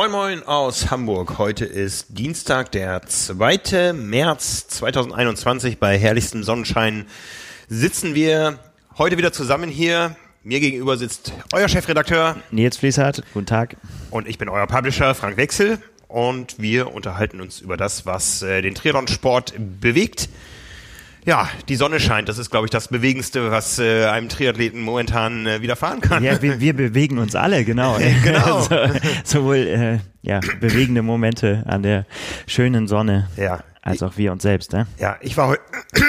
Moin Moin aus Hamburg. Heute ist Dienstag, der 2. März 2021. Bei herrlichstem Sonnenschein sitzen wir heute wieder zusammen hier. Mir gegenüber sitzt euer Chefredakteur Nils Fließhardt. Guten Tag. und ich bin euer Publisher Frank Wechsel und wir unterhalten uns über das, was äh, den Triathlon-Sport bewegt. Ja, die Sonne scheint. Das ist, glaube ich, das Bewegendste, was äh, einem Triathleten momentan äh, widerfahren kann. Ja, wir, wir bewegen uns alle, genau. Genau. so, sowohl äh, ja, bewegende Momente an der schönen Sonne, Ja. als auch wir uns selbst. Ne? Ja, ich war heute.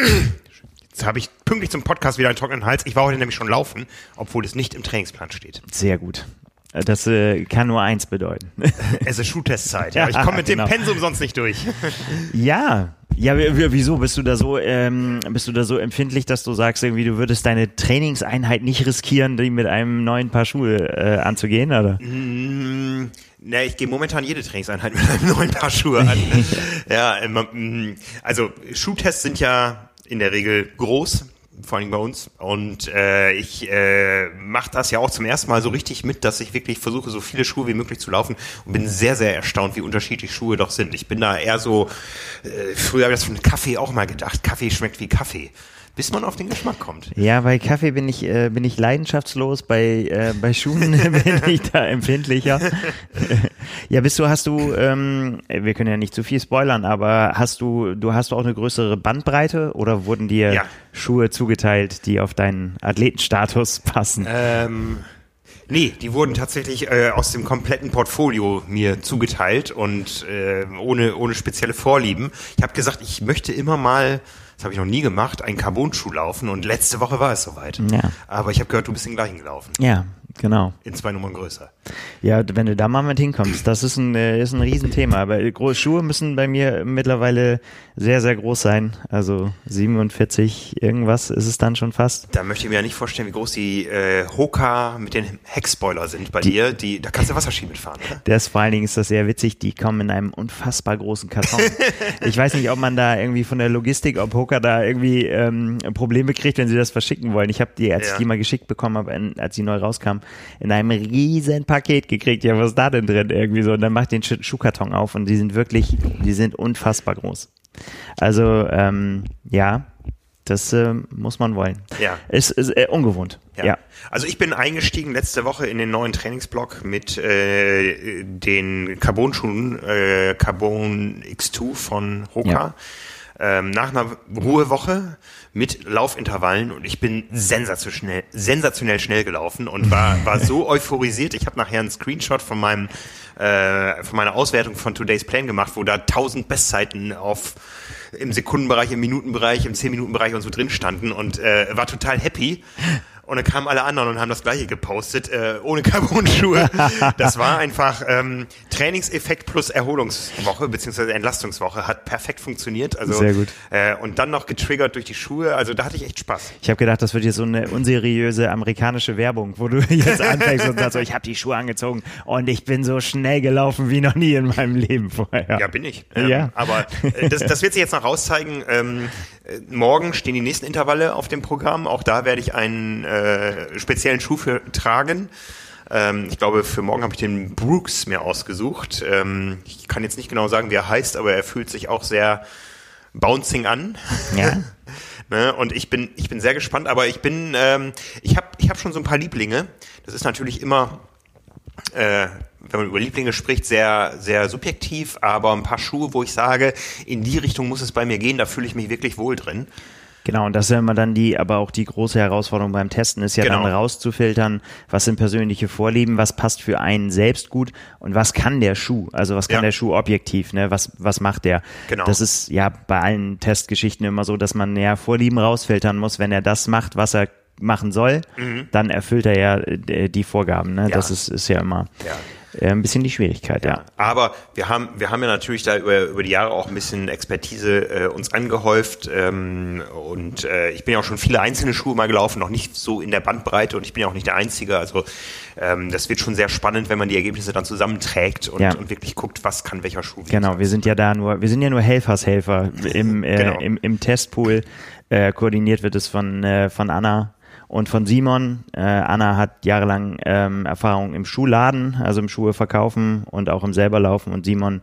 Jetzt habe ich pünktlich zum Podcast wieder einen trockenen Hals. Ich war heute nämlich schon laufen, obwohl es nicht im Trainingsplan steht. Sehr gut. Das äh, kann nur eins bedeuten. Es ist Schuhtestzeit. Ja, ich komme mit genau. dem Pensum sonst nicht durch. ja. Ja, wieso bist du da so ähm, bist du da so empfindlich, dass du sagst, irgendwie du würdest deine Trainingseinheit nicht riskieren, die mit einem neuen Paar Schuhe äh, anzugehen, oder? Mm, Ne, ich gehe momentan jede Trainingseinheit mit einem neuen Paar Schuhe an. ja, mm, also Schuhtests sind ja in der Regel groß, vor allem bei uns. Und äh, ich äh, mache das ja auch zum ersten Mal so richtig mit, dass ich wirklich versuche, so viele Schuhe wie möglich zu laufen und bin sehr, sehr erstaunt, wie unterschiedlich Schuhe doch sind. Ich bin da eher so, äh, früher habe ich das von Kaffee auch mal gedacht, Kaffee schmeckt wie Kaffee. Bis man auf den Geschmack kommt. Ja, bei Kaffee bin ich, äh, bin ich leidenschaftslos, bei, äh, bei Schuhen bin ich da empfindlicher. ja, bist du, hast du, ähm, wir können ja nicht zu viel spoilern, aber hast du, du hast auch eine größere Bandbreite oder wurden dir Ja. Schuhe zugeteilt, die auf deinen Athletenstatus passen? Ähm, nee, die wurden tatsächlich äh, aus dem kompletten Portfolio mir zugeteilt und äh, ohne, ohne spezielle Vorlieben. Ich habe gesagt, ich möchte immer mal, das habe ich noch nie gemacht, einen Carbon-Schuh laufen und letzte Woche war es soweit. Ja. Aber ich habe gehört, du bist den gleichen gelaufen. Ja, genau. In zwei Nummern größer. Ja, wenn du da mal mit hinkommst, das ist ein, äh, ist ein Riesenthema. Aber große Schuhe müssen bei mir mittlerweile sehr, sehr groß sein. Also 47 irgendwas ist es dann schon fast. Da möchte ich mir ja nicht vorstellen, wie groß die äh, Hoka mit den Heckspoiler sind bei dir. Die, da kannst du Wasserski mitfahren, oder? Das vor allen Dingen ist das sehr witzig, die kommen in einem unfassbar großen Karton. ich weiß nicht, ob man da irgendwie von der Logistik, ob Hoka da irgendwie ähm, Probleme kriegt, wenn sie das verschicken wollen. Ich habe die, als Ja. ich die mal geschickt bekommen habe, als sie neu rauskam, in einem riesen Paket gekriegt. Ja, was ist da denn drin irgendwie so? Und dann macht den Schu- Schuhkarton auf und die sind wirklich, die sind unfassbar groß. Also ähm, ja, das ähm, muss man wollen. Ja. Es ist äh, ungewohnt. ja. Also ich bin eingestiegen letzte Woche in den neuen Trainingsblock mit äh, den Carbon-Schuhen, äh, Carbon X2 von Hoka. Ähm, nach einer Ruhewoche mit Laufintervallen und ich bin sensationell, sensationell schnell gelaufen und war, war so euphorisiert. Ich habe nachher einen Screenshot von meinem äh, von meiner Auswertung von Today's Plan gemacht, wo da tausend Bestzeiten auf im Sekundenbereich, im Minutenbereich, im 10-Minuten-Bereich und so drin standen und äh, war total happy. Und dann kamen alle anderen und haben das gleiche gepostet, äh, ohne Carbon-Schuhe. Das war einfach ähm, Trainingseffekt plus Erholungswoche beziehungsweise Entlastungswoche hat perfekt funktioniert. Also, Sehr gut. Äh, und dann noch getriggert durch die Schuhe. Also da hatte ich echt Spaß. Ich habe gedacht, das wird jetzt so eine unseriöse amerikanische Werbung, wo du jetzt anfängst und sagst, so, ich habe die Schuhe angezogen und ich bin so schnell gelaufen wie noch nie in meinem Leben vorher. Ja, bin ich. Ähm, Ja. Aber äh, das, das wird sich jetzt noch rauszeigen. Ähm, äh, morgen stehen die nächsten Intervalle auf dem Programm. Auch da werde ich einen äh, speziellen Schuh für tragen. Ähm, ich glaube, für morgen habe ich den Brooks mir ausgesucht. Ähm, ich kann jetzt nicht genau sagen, wie er heißt, aber er fühlt sich auch sehr bouncing an. Ja. Ne? Und ich bin, ich bin sehr gespannt, aber ich bin, ähm, ich habe ich hab schon so ein paar Lieblinge. Das ist natürlich immer, äh, wenn man über Lieblinge spricht, sehr, sehr subjektiv, aber ein paar Schuhe, wo ich sage, in die Richtung muss es bei mir gehen, da fühle ich mich wirklich wohl drin. Genau, und das ist ja immer dann die, aber auch die große Herausforderung beim Testen ist ja Genau. dann rauszufiltern, was sind persönliche Vorlieben, was passt für einen selbst gut und was kann der Schuh, also was kann Ja. der Schuh objektiv, ne, was, was macht der? Genau. Das ist ja bei allen Testgeschichten immer so, dass man ja Vorlieben rausfiltern muss, wenn er das macht, was er machen soll, dann erfüllt er ja äh, die Vorgaben, ne? Mhm. Ja. Das ist, ist ja immer Ja. Äh, ein bisschen die Schwierigkeit, ja. Aber wir haben, wir haben ja natürlich da über, über die Jahre auch ein bisschen Expertise äh, uns angehäuft ähm, und äh, ich bin ja auch schon viele einzelne Schuhe mal gelaufen, noch nicht so in der Bandbreite und ich bin ja auch nicht der Einzige. Also ähm, das wird schon sehr spannend, wenn man die Ergebnisse dann zusammenträgt und, Ja. und wirklich guckt, was kann welcher Schuh. Genau, wir sind ja da nur, wir sind ja nur Helfershelfer im, äh, Genau. im, im Testpool. Äh, koordiniert wird es von, äh, von Anna Und von Simon, äh, Anna hat jahrelang ähm, Erfahrung im Schuhladen, also im Schuhe verkaufen und auch im selber laufen. Und Simon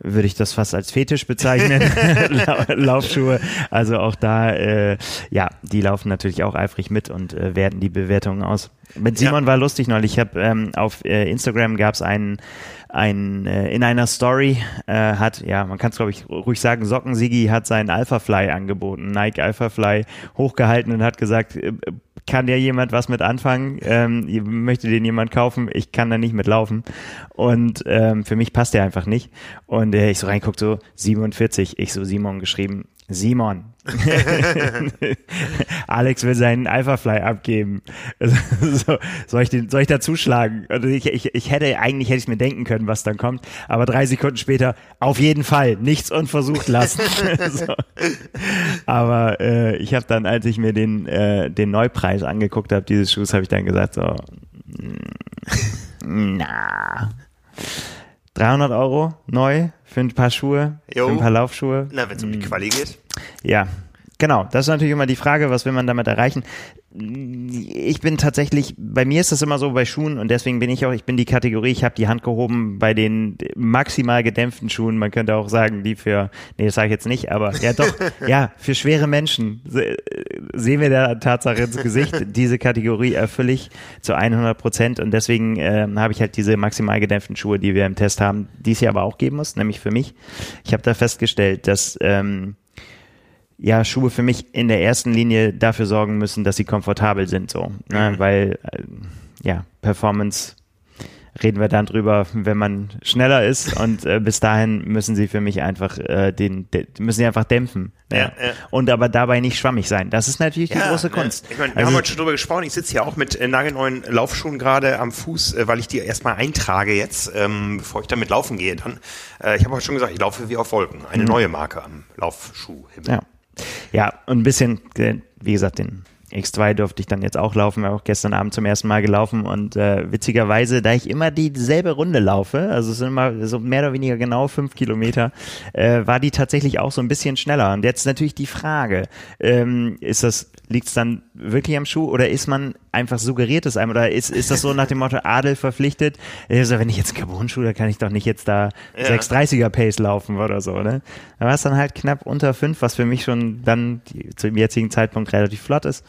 würde ich das fast als Fetisch bezeichnen, Laufschuhe. Also auch da, äh, ja, die laufen natürlich auch eifrig mit und äh, werten die Bewertungen aus. Mit Simon ja. war lustig neulich. Ich habe ähm, auf äh, Instagram gab es einen, ein äh, in einer Story äh, hat, ja, man kann es glaube ich ruhig sagen, Socken Sigi hat seinen Alpha Fly angeboten, Nike Alpha Fly hochgehalten und hat gesagt, äh, kann ja jemand was mit anfangen? Ähm, möchte den jemand kaufen? Ich kann da nicht mitlaufen. Und ähm, für mich passt der einfach nicht. Und äh, ich so reinguck so 47, ich so Simon geschrieben, Simon. Alex will seinen Alphafly abgeben. so, soll, ich den, soll ich da zuschlagen? Also ich, ich, ich hätte, eigentlich hätte ich mir denken können, was dann kommt. Aber drei Sekunden später, auf jeden Fall, nichts unversucht lassen. so. Aber äh, ich habe dann, als ich mir den, äh, den Neupreis angeguckt habe, dieses Schuhs, habe ich dann gesagt, so, na, 300 Euro neu für ein paar Schuhe, jo. für ein paar Laufschuhe. Na, wenn es um die hm. Quali geht. Ja, genau. Das ist natürlich immer die Frage, was will man damit erreichen ich bin tatsächlich, bei mir ist das immer so bei Schuhen und deswegen bin ich auch, ich bin die Kategorie, ich habe die Hand gehoben bei den maximal gedämpften Schuhen. Man könnte auch sagen, die für, nee, das sage ich jetzt nicht, aber ja doch, ja, für schwere Menschen sehen wir der Tatsache ins Gesicht. Diese Kategorie erfülle ich zu 100 Prozent und deswegen äh, habe ich halt diese maximal gedämpften Schuhe, die wir im Test haben, die es ja aber auch geben muss, nämlich für mich. Ich habe da festgestellt, dass ähm, ja Schuhe für mich in der ersten Linie dafür sorgen müssen, dass sie komfortabel sind, so, ne? Mhm. weil äh, ja Performance reden wir dann drüber, wenn man schneller ist und äh, bis dahin müssen sie für mich einfach äh, den, de, müssen sie einfach dämpfen. Ja, ja. Und aber dabei nicht schwammig sein. Das ist natürlich die große Kunst. Ich meine, wir also, haben heute schon drüber gesprochen. Ich sitze hier auch mit äh, nagelneuen Laufschuhen gerade am Fuß, äh, weil ich die erstmal eintrage jetzt, ähm, bevor ich damit laufen gehe. Dann, äh, ich habe heute schon gesagt, ich laufe wie auf Wolken. Eine mhm. neue Marke am Laufschuhhimmel. Ja. Ja, und ein bisschen, wie gesagt, den X2 durfte ich dann jetzt auch laufen, auch gestern Abend zum ersten Mal gelaufen und äh, witzigerweise, da ich immer dieselbe Runde laufe, also es sind immer so mehr oder weniger genau fünf Kilometer, äh, war die tatsächlich auch so ein bisschen schneller. Und jetzt natürlich die Frage, ähm, ist das Liegt es dann wirklich am Schuh oder ist man einfach suggeriert es einem oder ist, ist das so nach dem Motto Adel verpflichtet? Also wenn ich jetzt Carbon-Schuh, da kann ich doch nicht jetzt da ja. 630er Pace laufen oder so, ne? Da war es dann halt knapp unter fünf, was für mich schon dann die, zu dem jetzigen Zeitpunkt relativ flott ist.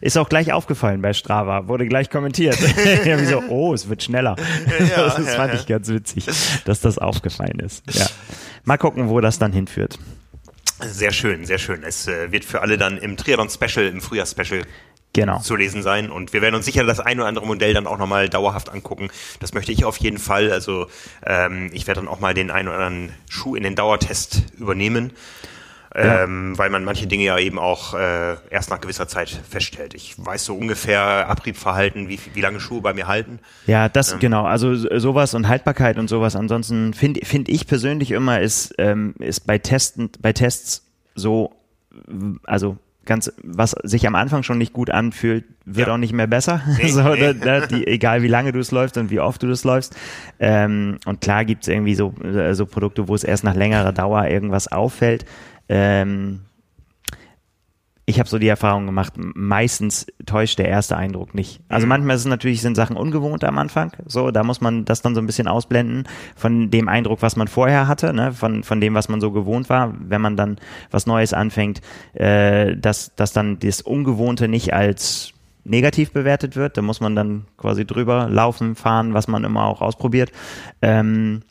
Ist auch gleich aufgefallen bei Strava, wurde gleich kommentiert. ja, wie so, oh, es wird schneller. Ja, das ja, fand ich ganz witzig, dass das aufgefallen ist. Ja. Mal gucken, wo das dann hinführt. Sehr schön, sehr schön. Es äh, wird für alle dann im Triathlon-Special, im Frühjahrs-Special genau. zu lesen sein. Und wir werden uns sicher das ein oder andere Modell dann auch nochmal dauerhaft angucken. Das möchte ich auf jeden Fall. Also ähm, ich werde dann auch mal den einen oder anderen Schuh in den Dauertest übernehmen ähm, weil man manche Dinge ja eben auch äh, erst nach gewisser Zeit feststellt. Ich weiß so ungefähr Abriebverhalten, wie, wie lange Schuhe bei mir halten. Ja, das ähm. genau. Also sowas und Haltbarkeit und sowas. Ansonsten finde find ich persönlich immer ist ist ist bei Testen bei Tests so also ganz, was sich am Anfang schon nicht gut anfühlt, wird ja. auch nicht mehr besser. Nee, so, nee. Da, da, die, egal wie lange du es läufst und wie oft du das läufst. Ähm, und klar gibt's irgendwie so, so Produkte, wo es erst nach längerer Dauer irgendwas auffällt. Ähm, ich habe so die Erfahrung gemacht, meistens täuscht der erste Eindruck nicht. Also mhm. manchmal ist es natürlich, sind Sachen ungewohnt am Anfang. So, da muss man das dann so ein bisschen ausblenden von dem Eindruck, was man vorher hatte, ne? von, von dem, was man so gewohnt war. Wenn man dann was Neues anfängt, äh, dass, dass dann das Ungewohnte nicht als negativ bewertet wird. Da muss man dann quasi drüber laufen, fahren, was man immer auch ausprobiert. Ähm,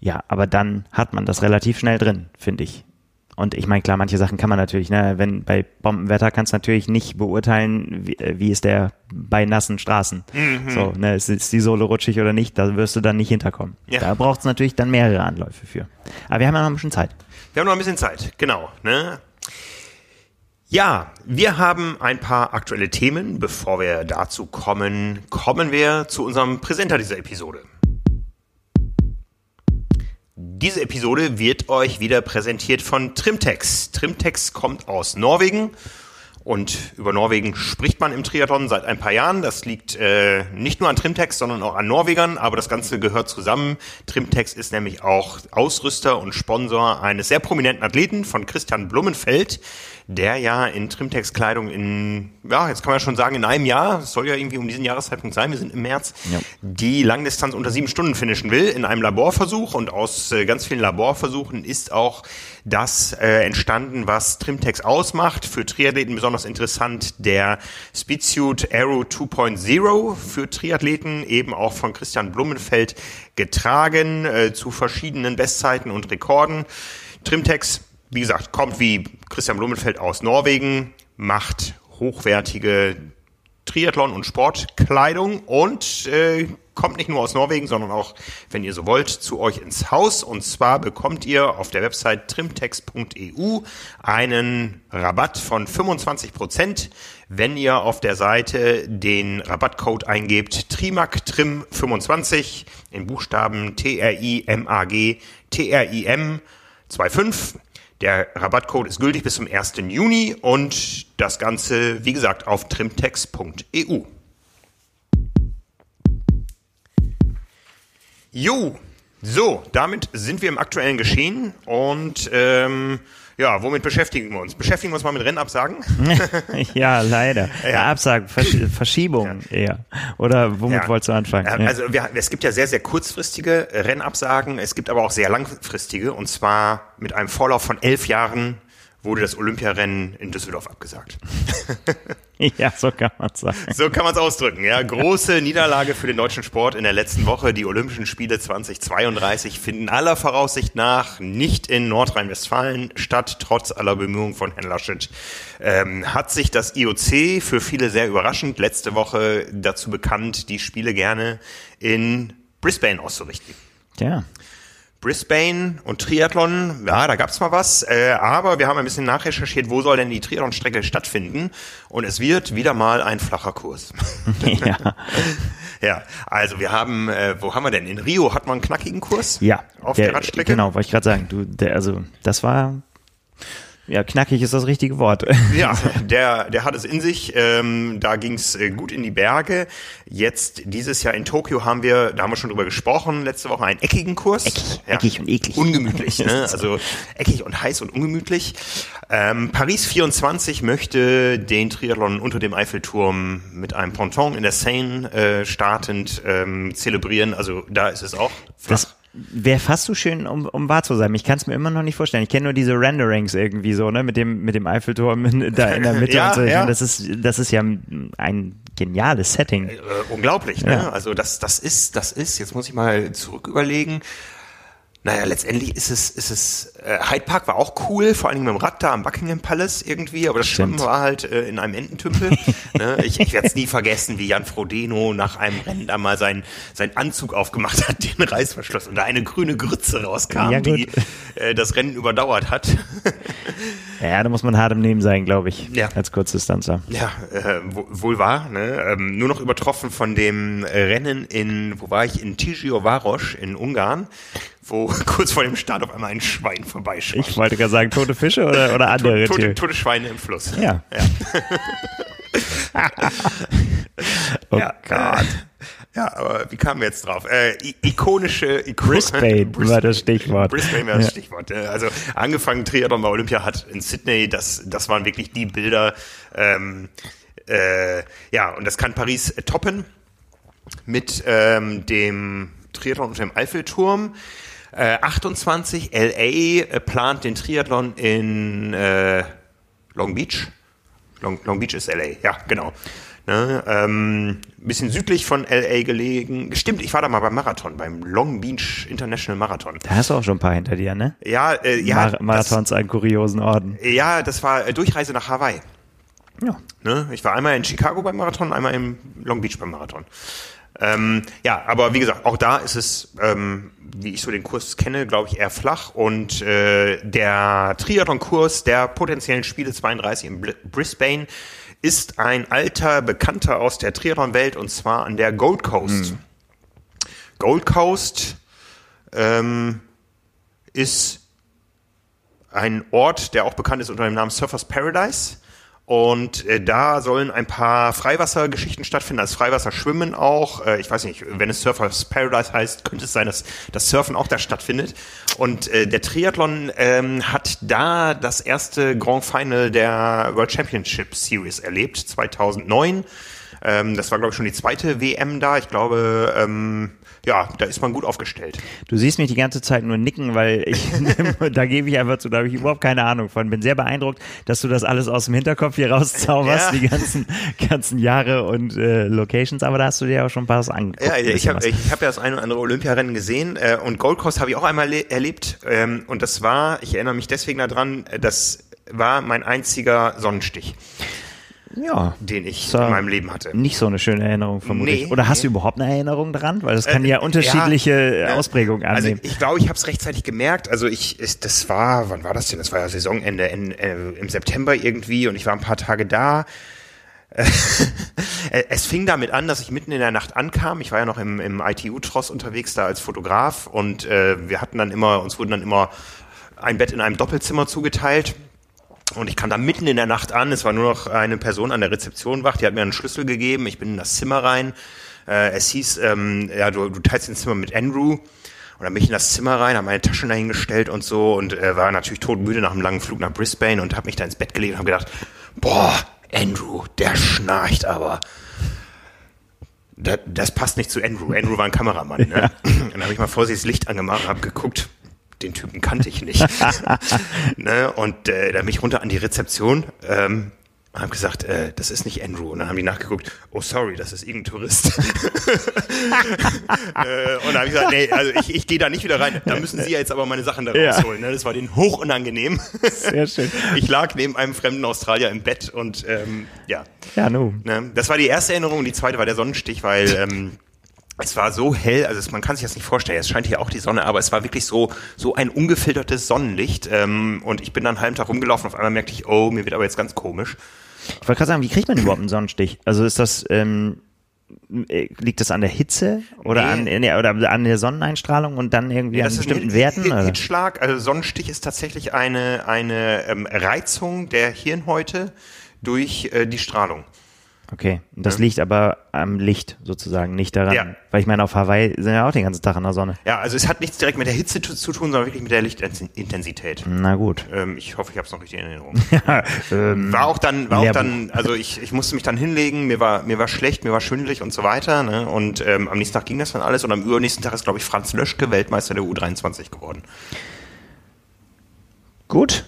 ja, aber dann hat man das relativ schnell drin, finde ich. Und ich meine, klar, manche Sachen kann man natürlich, ne, wenn bei Bombenwetter kannst du natürlich nicht beurteilen, wie, äh, wie ist der bei nassen Straßen. Mhm. So, ne, ist, ist die Sohle rutschig oder nicht, da wirst du dann nicht hinterkommen. Ja. Da braucht es natürlich dann mehrere Anläufe für. Aber wir haben ja noch ein bisschen Zeit. Wir haben noch ein bisschen Zeit, genau. Ne? Ja, wir haben ein paar aktuelle Themen. Bevor wir dazu kommen, kommen wir zu unserem Präsenter dieser Episode. Diese Episode wird euch wieder präsentiert von Trimtex. Trimtex kommt aus Norwegen Und über Norwegen spricht man im Triathlon seit ein paar Jahren. Das liegt äh, nicht nur an Trimtex, sondern auch an Norwegern, aber das Ganze gehört zusammen. Trimtex ist nämlich auch Ausrüster und Sponsor eines sehr prominenten Athleten von Christian Blumenfeld, der ja in Trimtex-Kleidung in, ja, jetzt kann man ja schon sagen, in einem Jahr, es soll ja irgendwie um diesen Jahreszeitpunkt sein, wir sind im März, ja. die Langdistanz unter sieben Stunden finishen will in einem Laborversuch und aus äh, ganz vielen Laborversuchen ist auch das äh, entstanden, was Trimtex ausmacht. Für Triathleten besonders interessant der Speedsuit Aero 2.0 für Triathleten, eben auch von Christian Blumenfeld getragen, äh, zu verschiedenen Bestzeiten und Rekorden. Trimtex wie gesagt, kommt wie Christian Blumenfeld aus Norwegen, macht hochwertige Triathlon- und Sportkleidung und äh, kommt nicht nur aus Norwegen, sondern auch, wenn ihr so wollt, zu euch ins Haus. Und zwar bekommt ihr auf der Website trimtex.eu einen Rabatt von 25 Prozent, wenn ihr auf der Seite den Rabattcode eingebt TRIMAG TRIM 25 in Buchstaben T-R-I-M-A-G T-R-I-M 25 der Rabattcode ist gültig bis zum 1. Juni und das Ganze, wie gesagt, auf trimtex.eu. Jo, so, damit sind wir im aktuellen Geschehen und ähm, ja, womit beschäftigen wir uns? Beschäftigen wir uns mal mit Rennabsagen? ja, leider. Ja. Absagen, Versch Verschiebungen ja. eher. Oder womit ja. wolltest du anfangen? Also wir, es gibt ja sehr, sehr kurzfristige Rennabsagen, es gibt aber auch sehr langfristige und zwar mit einem Vorlauf von elf Jahren wurde das Olympiarennen in Düsseldorf abgesagt. ja, so kann man es sagen. So kann man es ausdrücken. Ja, große Niederlage für den deutschen Sport in der letzten Woche. Die Olympischen Spiele 2032 finden aller Voraussicht nach nicht in Nordrhein-Westfalen statt, trotz aller Bemühungen von Herrn Laschet. Ähm, hat sich das IOC für viele sehr überraschend letzte Woche dazu bekannt, die Spiele gerne in Brisbane auszurichten. Ja. Brisbane und Triathlon, ja, da gab's mal was, äh, aber wir haben ein bisschen nachrecherchiert, wo soll denn die Triathlon-Strecke stattfinden und es wird wieder mal ein flacher Kurs. ja. ja, also wir haben, äh, wo haben wir denn? In Rio hat man einen knackigen Kurs? Ja. Auf der, der Radstrecke? Genau, wollte ich gerade sagen. Du, der, also das war ja, knackig ist das richtige Wort. Ja, der, der hat es in sich. Ähm, da ging es äh, gut in die Berge. Jetzt dieses Jahr in Tokio haben wir, da haben wir schon drüber gesprochen, letzte Woche einen eckigen Kurs. Eckig, ja, eckig und eklig. Ungemütlich, ne? also eckig und heiß und ungemütlich. Ähm, Paris 24 möchte den Triathlon unter dem Eiffelturm mit einem Ponton in der Seine äh, startend ähm, zelebrieren. Also da ist es auch. Flach. Das Wäre fast so schön, um, um wahr zu sein. Ich kann es mir immer noch nicht vorstellen. Ich kenne nur diese Renderings irgendwie so, ne, mit dem, mit dem Eiffelturm in, da in der Mitte ja, und so. Ja. Das ist, das ist ja ein geniales Setting. Äh, unglaublich, ne? Ja. Also das, das ist, das ist, jetzt muss ich mal zurück überlegen. Naja, letztendlich ist es, ist es, äh, Hyde Park war auch cool, vor allem mit dem Rad da am Buckingham Palace irgendwie, aber das Schwimmen war halt äh, in einem Ententümpel. ne? Ich, ich werde es nie vergessen, wie Jan Frodeno nach einem Rennen da mal seinen sein Anzug aufgemacht hat, den Reißverschluss und da eine grüne Grütze rauskam, ja, die äh, das Rennen überdauert hat. ja, da muss man hart im Nehmen sein, glaube ich, ja. als Kurzdistanzer. Ja, äh, wohl wahr. Ne? Ähm, nur noch übertroffen von dem Rennen in, wo war ich, in Tigio-Varos in Ungarn wo kurz vor dem Start auf einmal ein Schwein vorbeischwammt. Ich wollte gerade sagen, tote Fische oder, oder andere tote, tote, tote Schweine im Fluss. Ja. ja. oh ja, Gott. Ja, aber wie kamen wir jetzt drauf? Äh, ikonische, ikonische Brisbane, Brisbane war das Stichwort. Brisbane war das ja. Stichwort. Also angefangen Triathlon bei Olympia hat in Sydney, das, das waren wirklich die Bilder. Ähm, äh, ja, und das kann Paris toppen mit ähm, dem Triathlon unter dem Eiffelturm. 28 LA äh, plant den Triathlon in äh, Long Beach. Long, Long Beach ist LA, ja, genau. Ne, ähm, bisschen südlich von LA gelegen. Stimmt, ich war da mal beim Marathon, beim Long Beach International Marathon. Da hast du auch schon ein paar hinter dir, ne? Ja, äh, ja. Mar Marathons das, einen kuriosen Orden. Ja, das war äh, Durchreise nach Hawaii. Ja. Ne, ich war einmal in Chicago beim Marathon, einmal in Long Beach beim Marathon. Ähm, ja, aber wie gesagt, auch da ist es, ähm, wie ich so den Kurs kenne, glaube ich, eher flach. Und äh, der Triathlon-Kurs der potenziellen Spiele 32 in Brisbane ist ein alter Bekannter aus der Triathlon-Welt und zwar an der Gold Coast. Mhm. Gold Coast ähm, ist ein Ort, der auch bekannt ist unter dem Namen Surfers Paradise. Und äh, da sollen ein paar Freiwassergeschichten stattfinden, also Freiwasserschwimmen auch. Äh, ich weiß nicht, wenn es Surfers Paradise heißt, könnte es sein, dass das Surfen auch da stattfindet. Und äh, der Triathlon ähm, hat da das erste Grand Final der World Championship Series erlebt, 2009. Ähm, das war, glaube ich, schon die zweite WM da. Ich glaube, ähm, ja, da ist man gut aufgestellt. Du siehst mich die ganze Zeit nur nicken, weil ich, da gebe ich einfach zu, da habe ich überhaupt keine Ahnung von. Bin sehr beeindruckt, dass du das alles aus dem Hinterkopf hier rauszauberst, ja. die ganzen, ganzen Jahre und äh, Locations, aber da hast du dir auch schon ein paar was angeguckt. Ja, ich habe hab ja das ein oder andere Olympiarennen gesehen äh, und Gold Coast habe ich auch einmal erlebt ähm, und das war, ich erinnere mich deswegen daran, äh, das war mein einziger Sonnenstich ja, den ich in meinem Leben hatte. Nicht so eine schöne Erinnerung vermutlich. Nee, Oder hast nee. du überhaupt eine Erinnerung daran? Weil das kann äh, ja unterschiedliche ja, Ausprägungen also annehmen. Also ich glaube, ich habe es rechtzeitig gemerkt. Also ich, ist, das war, wann war das denn? Das war ja Saisonende in, äh, im September irgendwie und ich war ein paar Tage da. es fing damit an, dass ich mitten in der Nacht ankam. Ich war ja noch im, im ITU-Tross unterwegs da als Fotograf und äh, wir hatten dann immer, uns wurden dann immer ein Bett in einem Doppelzimmer zugeteilt und ich kam da mitten in der Nacht an. Es war nur noch eine Person an der Rezeption wach. Die hat mir einen Schlüssel gegeben. Ich bin in das Zimmer rein. Äh, es hieß, ähm, ja, du, du teilst ein Zimmer mit Andrew. Und dann bin ich in das Zimmer rein, habe meine Taschen dahingestellt und so und äh, war natürlich todmüde nach einem langen Flug nach Brisbane und habe mich da ins Bett gelegt und habe gedacht, boah, Andrew, der schnarcht aber. Das, das passt nicht zu Andrew. Andrew war ein Kameramann. Ne? Ja. Dann habe ich mal vorsichtig das Licht angemacht und habe geguckt den Typen kannte ich nicht. ne? Und äh, dann bin ich runter an die Rezeption ähm, und habe gesagt, äh, das ist nicht Andrew. Und dann haben die nachgeguckt, oh sorry, das ist irgendein Tourist. äh, und dann habe ich gesagt, nee, also ich, ich gehe da nicht wieder rein. Da müssen Sie ja jetzt aber meine Sachen da rausholen. Ne? Das war denen hochunangenehm. Sehr schön. Ich lag neben einem fremden Australier im Bett und ähm, ja. Ja, no. Ne? Das war die erste Erinnerung und die zweite war der Sonnenstich, weil ähm, es war so hell, also man kann sich das nicht vorstellen. Es scheint hier auch die Sonne, aber es war wirklich so so ein ungefiltertes Sonnenlicht. Ähm, und ich bin dann einen halben Tag rumgelaufen. Auf einmal merkte ich, oh, mir wird aber jetzt ganz komisch. Ich wollte gerade sagen, wie kriegt man überhaupt einen Sonnenstich? Also ist das ähm, äh, liegt das an der Hitze oder nee. an nee, oder an der Sonneneinstrahlung und dann irgendwie nee, an bestimmten ein Werten? Hit, Hitschlag, also Sonnenstich ist tatsächlich eine eine ähm, Reizung der Hirnhäute durch äh, die Strahlung. Okay, das ja. liegt aber am Licht sozusagen, nicht daran. Ja. Weil ich meine, auf Hawaii sind ja auch den ganzen Tag in der Sonne. Ja, also es hat nichts direkt mit der Hitze zu, zu tun, sondern wirklich mit der Lichtintensität. Na gut. Ähm, ich hoffe, ich habe es noch richtig in Erinnerung. ja, ähm, war auch dann, war auch dann, also ich, ich musste mich dann hinlegen, mir war, mir war schlecht, mir war schwindelig und so weiter. Ne? Und ähm, am nächsten Tag ging das dann alles und am übernächsten Tag ist, glaube ich, Franz Löschke Weltmeister der U23 geworden. Gut.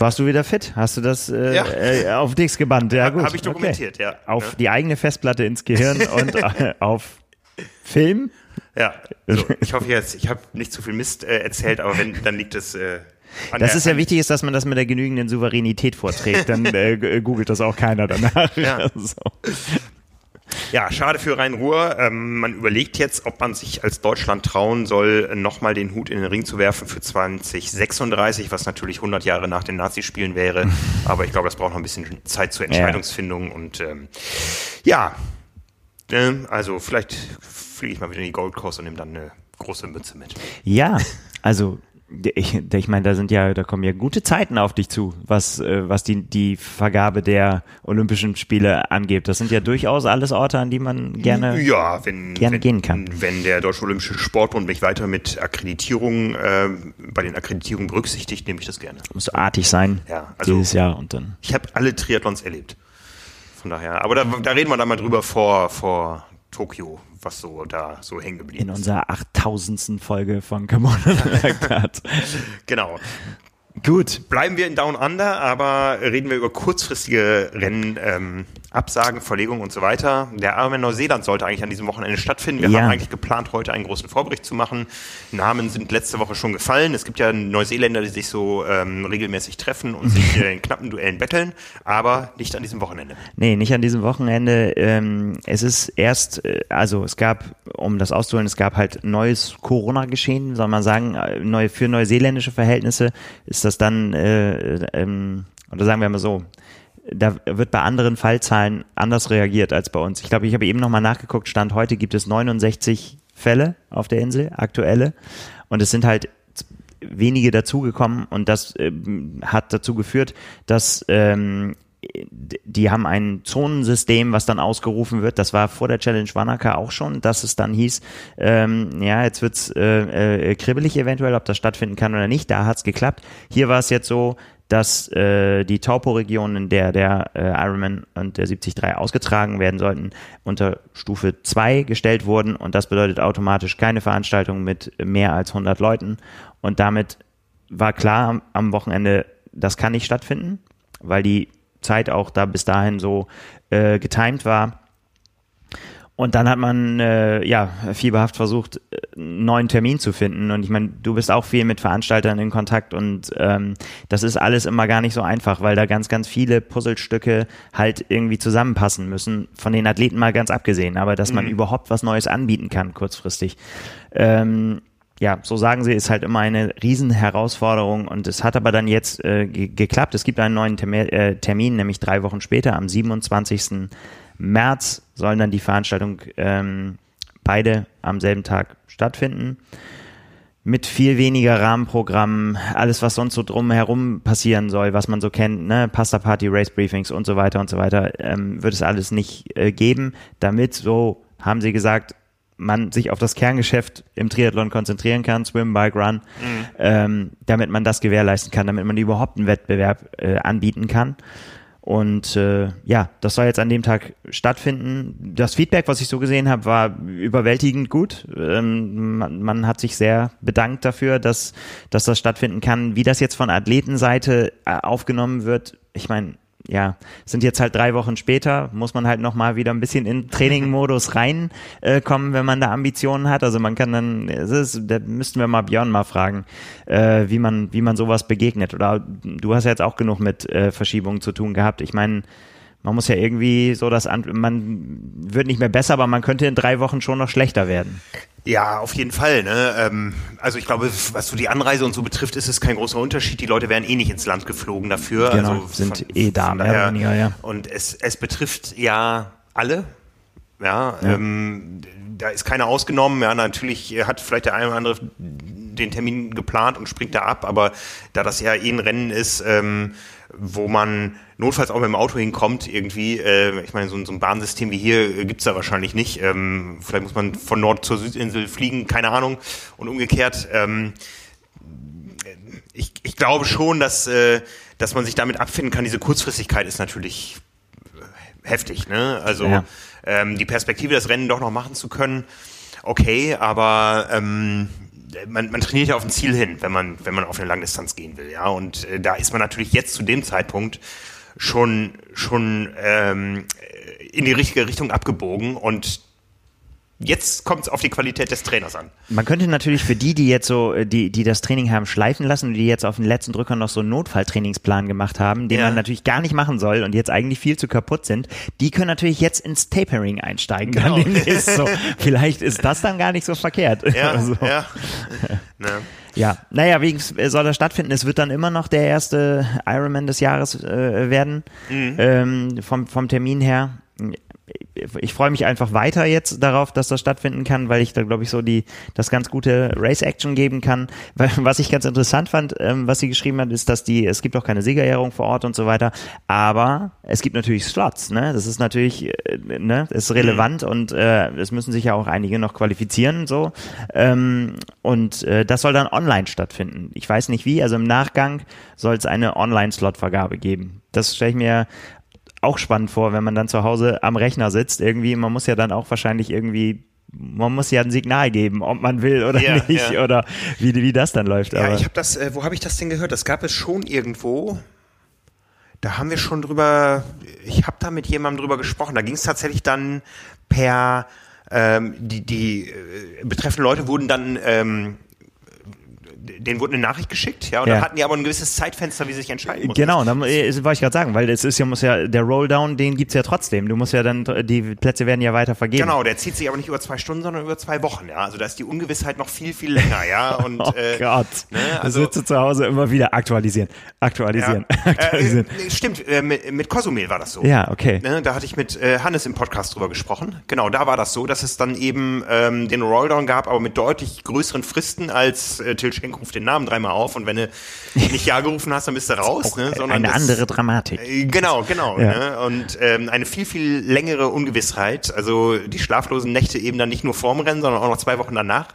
Warst du wieder fit? Hast du das äh, ja. äh, auf Dix gebannt? Ja, gut. Habe ich dokumentiert, okay. ja. Auf ja. die eigene Festplatte ins Gehirn und äh, auf Film? Ja, so, ich hoffe jetzt, ich habe nicht zu viel Mist äh, erzählt, aber wenn, dann liegt es. Äh, das ist ja wichtig, ist, dass man das mit der genügenden Souveränität vorträgt. Dann äh, googelt das auch keiner danach. Ja. so. Ja, schade für Rhein-Ruhr. Ähm, man überlegt jetzt, ob man sich als Deutschland trauen soll, nochmal den Hut in den Ring zu werfen für 2036, was natürlich 100 Jahre nach den Nazispielen wäre. Aber ich glaube, das braucht noch ein bisschen Zeit zur Entscheidungsfindung. Ja. Und ähm, ja, äh, also vielleicht fliege ich mal wieder in die Gold Coast und nehme dann eine große Mütze mit. Ja, also ich, ich meine, da sind ja, da kommen ja gute Zeiten auf dich zu, was, äh, was die, die Vergabe der Olympischen Spiele angeht. Das sind ja durchaus alles Orte, an die man gerne, ja, wenn, gerne wenn, gehen kann. Wenn der Deutsche Olympische Sportbund mich weiter mit Akkreditierung, äh, bei den Akkreditierungen berücksichtigt, nehme ich das gerne. Muss artig sein ja, also, dieses Jahr und dann. Ich habe alle Triathlons erlebt. Von daher, aber da, da reden wir dann mal drüber vor, vor Tokio, was so da so hängen geblieben ist. In unserer 8000. Folge von Come On Genau. Gut. Bleiben wir in Down Under, aber reden wir über kurzfristige Rennen, ähm, Absagen, Verlegungen und so weiter. Der Ironman Neuseeland sollte eigentlich an diesem Wochenende stattfinden. Wir ja. haben eigentlich geplant, heute einen großen Vorbericht zu machen. Namen sind letzte Woche schon gefallen. Es gibt ja Neuseeländer, die sich so ähm, regelmäßig treffen und sich in knappen Duellen betteln, aber nicht an diesem Wochenende. Nee, nicht an diesem Wochenende. Ähm, es ist erst, äh, also es gab, um das auszuholen, es gab halt neues Corona-Geschehen, soll man sagen, äh, neu, für neuseeländische Verhältnisse ist das dann, äh, ähm, oder sagen wir mal so, da wird bei anderen Fallzahlen anders reagiert als bei uns. Ich glaube, ich habe eben nochmal nachgeguckt, Stand heute gibt es 69 Fälle auf der Insel, aktuelle. Und es sind halt wenige dazugekommen und das äh, hat dazu geführt, dass ähm, die haben ein Zonensystem, was dann ausgerufen wird. Das war vor der Challenge Wanaka auch schon, dass es dann hieß, ähm, ja, jetzt wird's äh, äh, kribbelig eventuell, ob das stattfinden kann oder nicht. Da hat's geklappt. Hier war es jetzt so, dass äh, die Taupo-Region, in der der äh, Ironman und der 73 ausgetragen werden sollten, unter Stufe 2 gestellt wurden. Und das bedeutet automatisch keine Veranstaltung mit mehr als 100 Leuten. Und damit war klar am Wochenende, das kann nicht stattfinden, weil die Zeit auch da bis dahin so äh, getimed war und dann hat man äh, ja fieberhaft versucht, einen neuen Termin zu finden. Und ich meine, du bist auch viel mit Veranstaltern in Kontakt und ähm, das ist alles immer gar nicht so einfach, weil da ganz, ganz viele Puzzlestücke halt irgendwie zusammenpassen müssen, von den Athleten mal ganz abgesehen, aber dass man mhm. überhaupt was Neues anbieten kann, kurzfristig. Ähm, ja, so sagen sie, ist halt immer eine Riesenherausforderung und es hat aber dann jetzt äh, geklappt. Es gibt einen neuen Termin, äh, Termin, nämlich drei Wochen später, am 27. März sollen dann die Veranstaltung ähm, beide am selben Tag stattfinden. Mit viel weniger Rahmenprogrammen, alles, was sonst so drumherum passieren soll, was man so kennt, ne, Pasta Party, Race Briefings und so weiter und so weiter, ähm, wird es alles nicht äh, geben. Damit, so haben sie gesagt, man sich auf das Kerngeschäft im Triathlon konzentrieren kann, Swim, Bike, Run, mhm. ähm, damit man das gewährleisten kann, damit man überhaupt einen Wettbewerb äh, anbieten kann. Und äh, ja, das soll jetzt an dem Tag stattfinden. Das Feedback, was ich so gesehen habe, war überwältigend gut. Ähm, man, man, hat sich sehr bedankt dafür, dass, dass das stattfinden kann. Wie das jetzt von Athletenseite äh, aufgenommen wird, ich meine, ja, sind jetzt halt drei Wochen später, muss man halt nochmal wieder ein bisschen in Trainingmodus reinkommen, äh, wenn man da Ambitionen hat. Also man kann dann, es ist, da müssten wir mal Björn mal fragen, äh, wie man, wie man sowas begegnet. Oder du hast ja jetzt auch genug mit äh, Verschiebungen zu tun gehabt. Ich meine, man muss ja irgendwie so das, man wird nicht mehr besser, aber man könnte in drei Wochen schon noch schlechter werden. Ja, auf jeden Fall. Ne? Ähm, also ich glaube, was so die Anreise und so betrifft, ist es kein großer Unterschied. Die Leute werden eh nicht ins Land geflogen dafür. Genau, also sind von, eh da, mehr oder weniger, ja. Und es, es betrifft ja alle. Ja, ja. Ähm, da ist keiner ausgenommen. Ja, natürlich hat vielleicht der eine oder andere den Termin geplant und springt da ab, aber da das ja eh ein Rennen ist, ähm, wo man notfalls auch mit dem Auto hinkommt, irgendwie, äh, ich meine, so, so ein Bahnsystem wie hier äh, gibt's da wahrscheinlich nicht. Ähm, vielleicht muss man von Nord zur Südinsel fliegen, keine Ahnung, und umgekehrt. Ähm, ich, ich glaube schon, dass, äh, dass man sich damit abfinden kann. Diese Kurzfristigkeit ist natürlich äh, heftig, ne? Also ja. ähm, die Perspektive, das Rennen doch noch machen zu können, okay, aber ähm, man, man trainiert ja auf ein Ziel hin, wenn man, wenn man auf eine Langdistanz gehen will, ja. Und äh, da ist man natürlich jetzt zu dem Zeitpunkt schon, schon ähm, in die richtige Richtung abgebogen und Jetzt kommt es auf die Qualität des Trainers an. Man könnte natürlich für die, die jetzt so, äh, die, die das Training haben schleifen lassen und die jetzt auf den letzten Drücker noch so einen Notfalltrainingsplan gemacht haben, den ja. man natürlich gar nicht machen soll und jetzt eigentlich viel zu kaputt sind, die können natürlich jetzt ins Tapering einsteigen. Genau. so. Vielleicht ist das dann gar nicht so verkehrt. Ja, also. ja. ja. Ja, naja, wie soll das stattfinden? Es wird dann immer noch der erste Ironman des Jahres äh, werden, mhm. ähm, vom, vom Termin her ich freue mich einfach weiter jetzt darauf, dass das stattfinden kann, weil ich da glaube ich so die das ganz gute Race Action geben kann. Weil, was ich ganz interessant fand, ähm, was sie geschrieben hat, ist, dass die es gibt auch keine Siegerehrung vor Ort und so weiter, aber es gibt natürlich Slots. Ne, das ist natürlich äh, ne, ist relevant und äh, es müssen sich ja auch einige noch qualifizieren so ähm, und äh, das soll dann online stattfinden. Ich weiß nicht wie, also im Nachgang soll es eine Online-Slot-Vergabe geben. Das stelle ich mir auch spannend vor, wenn man dann zu Hause am Rechner sitzt. Irgendwie, man muss ja dann auch wahrscheinlich irgendwie man muss ja ein Signal geben, ob man will oder ja, nicht ja. oder wie, wie das dann läuft. Ja, aber. ich habe das, äh, wo habe ich das denn gehört? Das gab es schon irgendwo. Da haben wir schon drüber, ich habe da mit jemandem drüber gesprochen. Da ging es tatsächlich dann per, ähm, die, die äh, betreffenden Leute wurden dann ähm, denen wurde eine Nachricht geschickt, ja, und ja. dann hatten die aber ein gewisses Zeitfenster, wie sie sich entscheiden mussten. Genau, dann äh, wollte ich gerade sagen, weil es ist ja, muss ja, der Rolldown, den gibt's ja trotzdem. Du musst ja dann, die Plätze werden ja weiter vergeben. Genau, der zieht sich aber nicht über zwei Stunden, sondern über zwei Wochen, ja. Also da ist die Ungewissheit noch viel, viel länger, ja. Und, oh äh, Gott. Ne, also, sitze zu Hause immer wieder aktualisieren, aktualisieren, ja. aktualisieren. Äh, stimmt, äh, mit, mit Cozumel war das so. Ja, okay. Ne, da hatte ich mit äh, Hannes im Podcast drüber gesprochen. Genau, da war das so, dass es dann eben ähm, den Rolldown gab, aber mit deutlich größeren Fristen als äh, Tilchenko ruf den Namen dreimal auf und wenn du nicht Ja gerufen hast, dann bist du raus. Ne? Sondern eine andere Dramatik. Äh, genau, genau. Ja. Ne? Und ähm, eine viel, viel längere Ungewissheit. Also die schlaflosen Nächte eben dann nicht nur vorm Rennen, sondern auch noch zwei Wochen danach.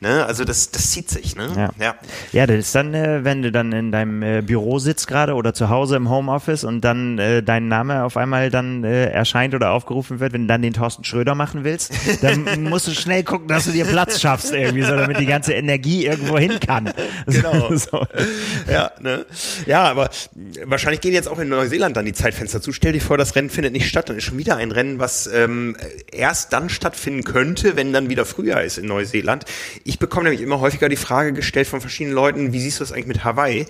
Ne? Also das, das zieht sich. Ne? Ja. ja. Ja, das ist dann, äh, wenn du dann in deinem äh, Büro sitzt gerade oder zu Hause im Homeoffice und dann äh, dein Name auf einmal dann äh, erscheint oder aufgerufen wird, wenn du dann den Thorsten Schröder machen willst, dann musst du schnell gucken, dass du dir Platz schaffst irgendwie so, damit die ganze Energie irgendwo hin kann. Genau. so. Ja, ne? ja, aber wahrscheinlich gehen jetzt auch in Neuseeland dann die Zeitfenster zu. Stell dir vor, das Rennen findet nicht statt. Dann ist schon wieder ein Rennen, was ähm, erst dann stattfinden könnte, wenn dann wieder Frühjahr ist in Neuseeland. Ich bekomme nämlich immer häufiger die Frage gestellt von verschiedenen Leuten, wie siehst du das eigentlich mit Hawaii?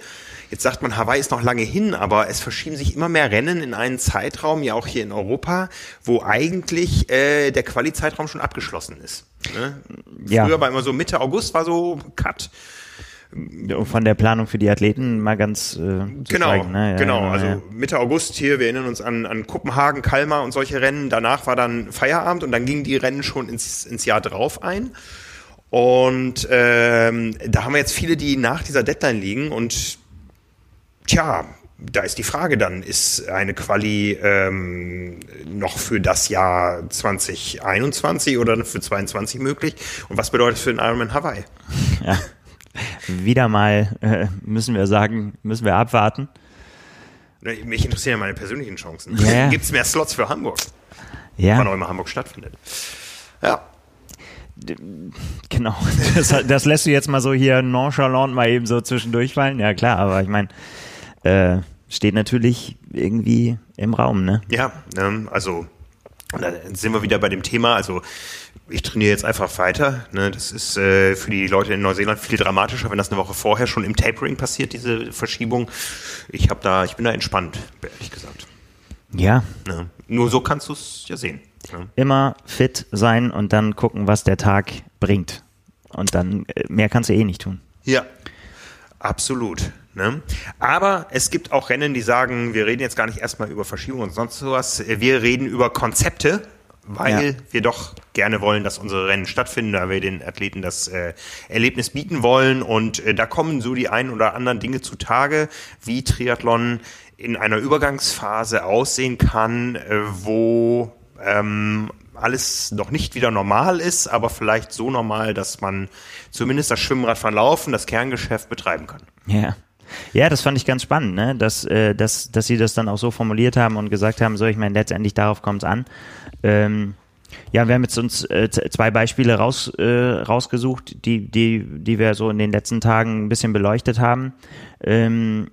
Jetzt sagt man, Hawaii ist noch lange hin, aber es verschieben sich immer mehr Rennen in einen Zeitraum, ja auch hier in Europa, wo eigentlich äh, der Quali-Zeitraum schon abgeschlossen ist. Ne? Ja. Früher war immer so Mitte August war so Cut. Von der Planung für die Athleten mal ganz äh, genau, zeigen, ne? ja, genau. Ja, also Mitte August hier, wir erinnern uns an, an Kopenhagen, Kalmar und solche Rennen. Danach war dann Feierabend und dann gingen die Rennen schon ins, ins Jahr drauf ein. Und ähm, da haben wir jetzt viele, die nach dieser Deadline liegen und tja, da ist die Frage dann, ist eine Quali ähm, noch für das Jahr 2021 oder für 2022 möglich? Und was bedeutet das für den Ironman Hawaii? Ja, wieder mal äh, müssen wir sagen, müssen wir abwarten. Mich interessieren ja meine persönlichen Chancen. Ja. Gibt es mehr Slots für Hamburg? Ja. Wann auch immer Hamburg stattfindet. Ja. Genau, das, das lässt du jetzt mal so hier nonchalant mal eben so zwischendurch fallen. Ja klar, aber ich meine, äh, steht natürlich irgendwie im Raum, ne? Ja, ähm, also da sind wir wieder bei dem Thema. Also ich trainiere jetzt einfach weiter. Ne? Das ist äh, für die Leute in Neuseeland viel dramatischer, wenn das eine Woche vorher schon im Tapering passiert, diese Verschiebung. Ich habe da, ich bin da entspannt, ehrlich gesagt. Ja. ja. Nur so kannst du es ja sehen. Ja. Immer fit sein und dann gucken, was der Tag bringt. Und dann äh, mehr kannst du eh nicht tun. Ja, absolut. Ne? Aber es gibt auch Rennen, die sagen, wir reden jetzt gar nicht erstmal über Verschiebung und sonst sowas. Wir reden über Konzepte, weil ja. wir doch gerne wollen, dass unsere Rennen stattfinden, da wir den Athleten das äh, Erlebnis bieten wollen. Und äh, da kommen so die ein oder anderen Dinge zutage, wie Triathlon in einer Übergangsphase aussehen kann, äh, wo ähm, alles noch nicht wieder normal ist, aber vielleicht so normal, dass man zumindest das Schwimmradfahren laufen, das Kerngeschäft betreiben kann. Ja. Ja, das fand ich ganz spannend, ne? dass, äh, dass, dass sie das dann auch so formuliert haben und gesagt haben, so, ich meine, letztendlich darauf kommt es an. Ähm, ja, wir haben jetzt uns äh, zwei Beispiele raus, äh, rausgesucht, die, die, die wir so in den letzten Tagen ein bisschen beleuchtet haben. Ähm,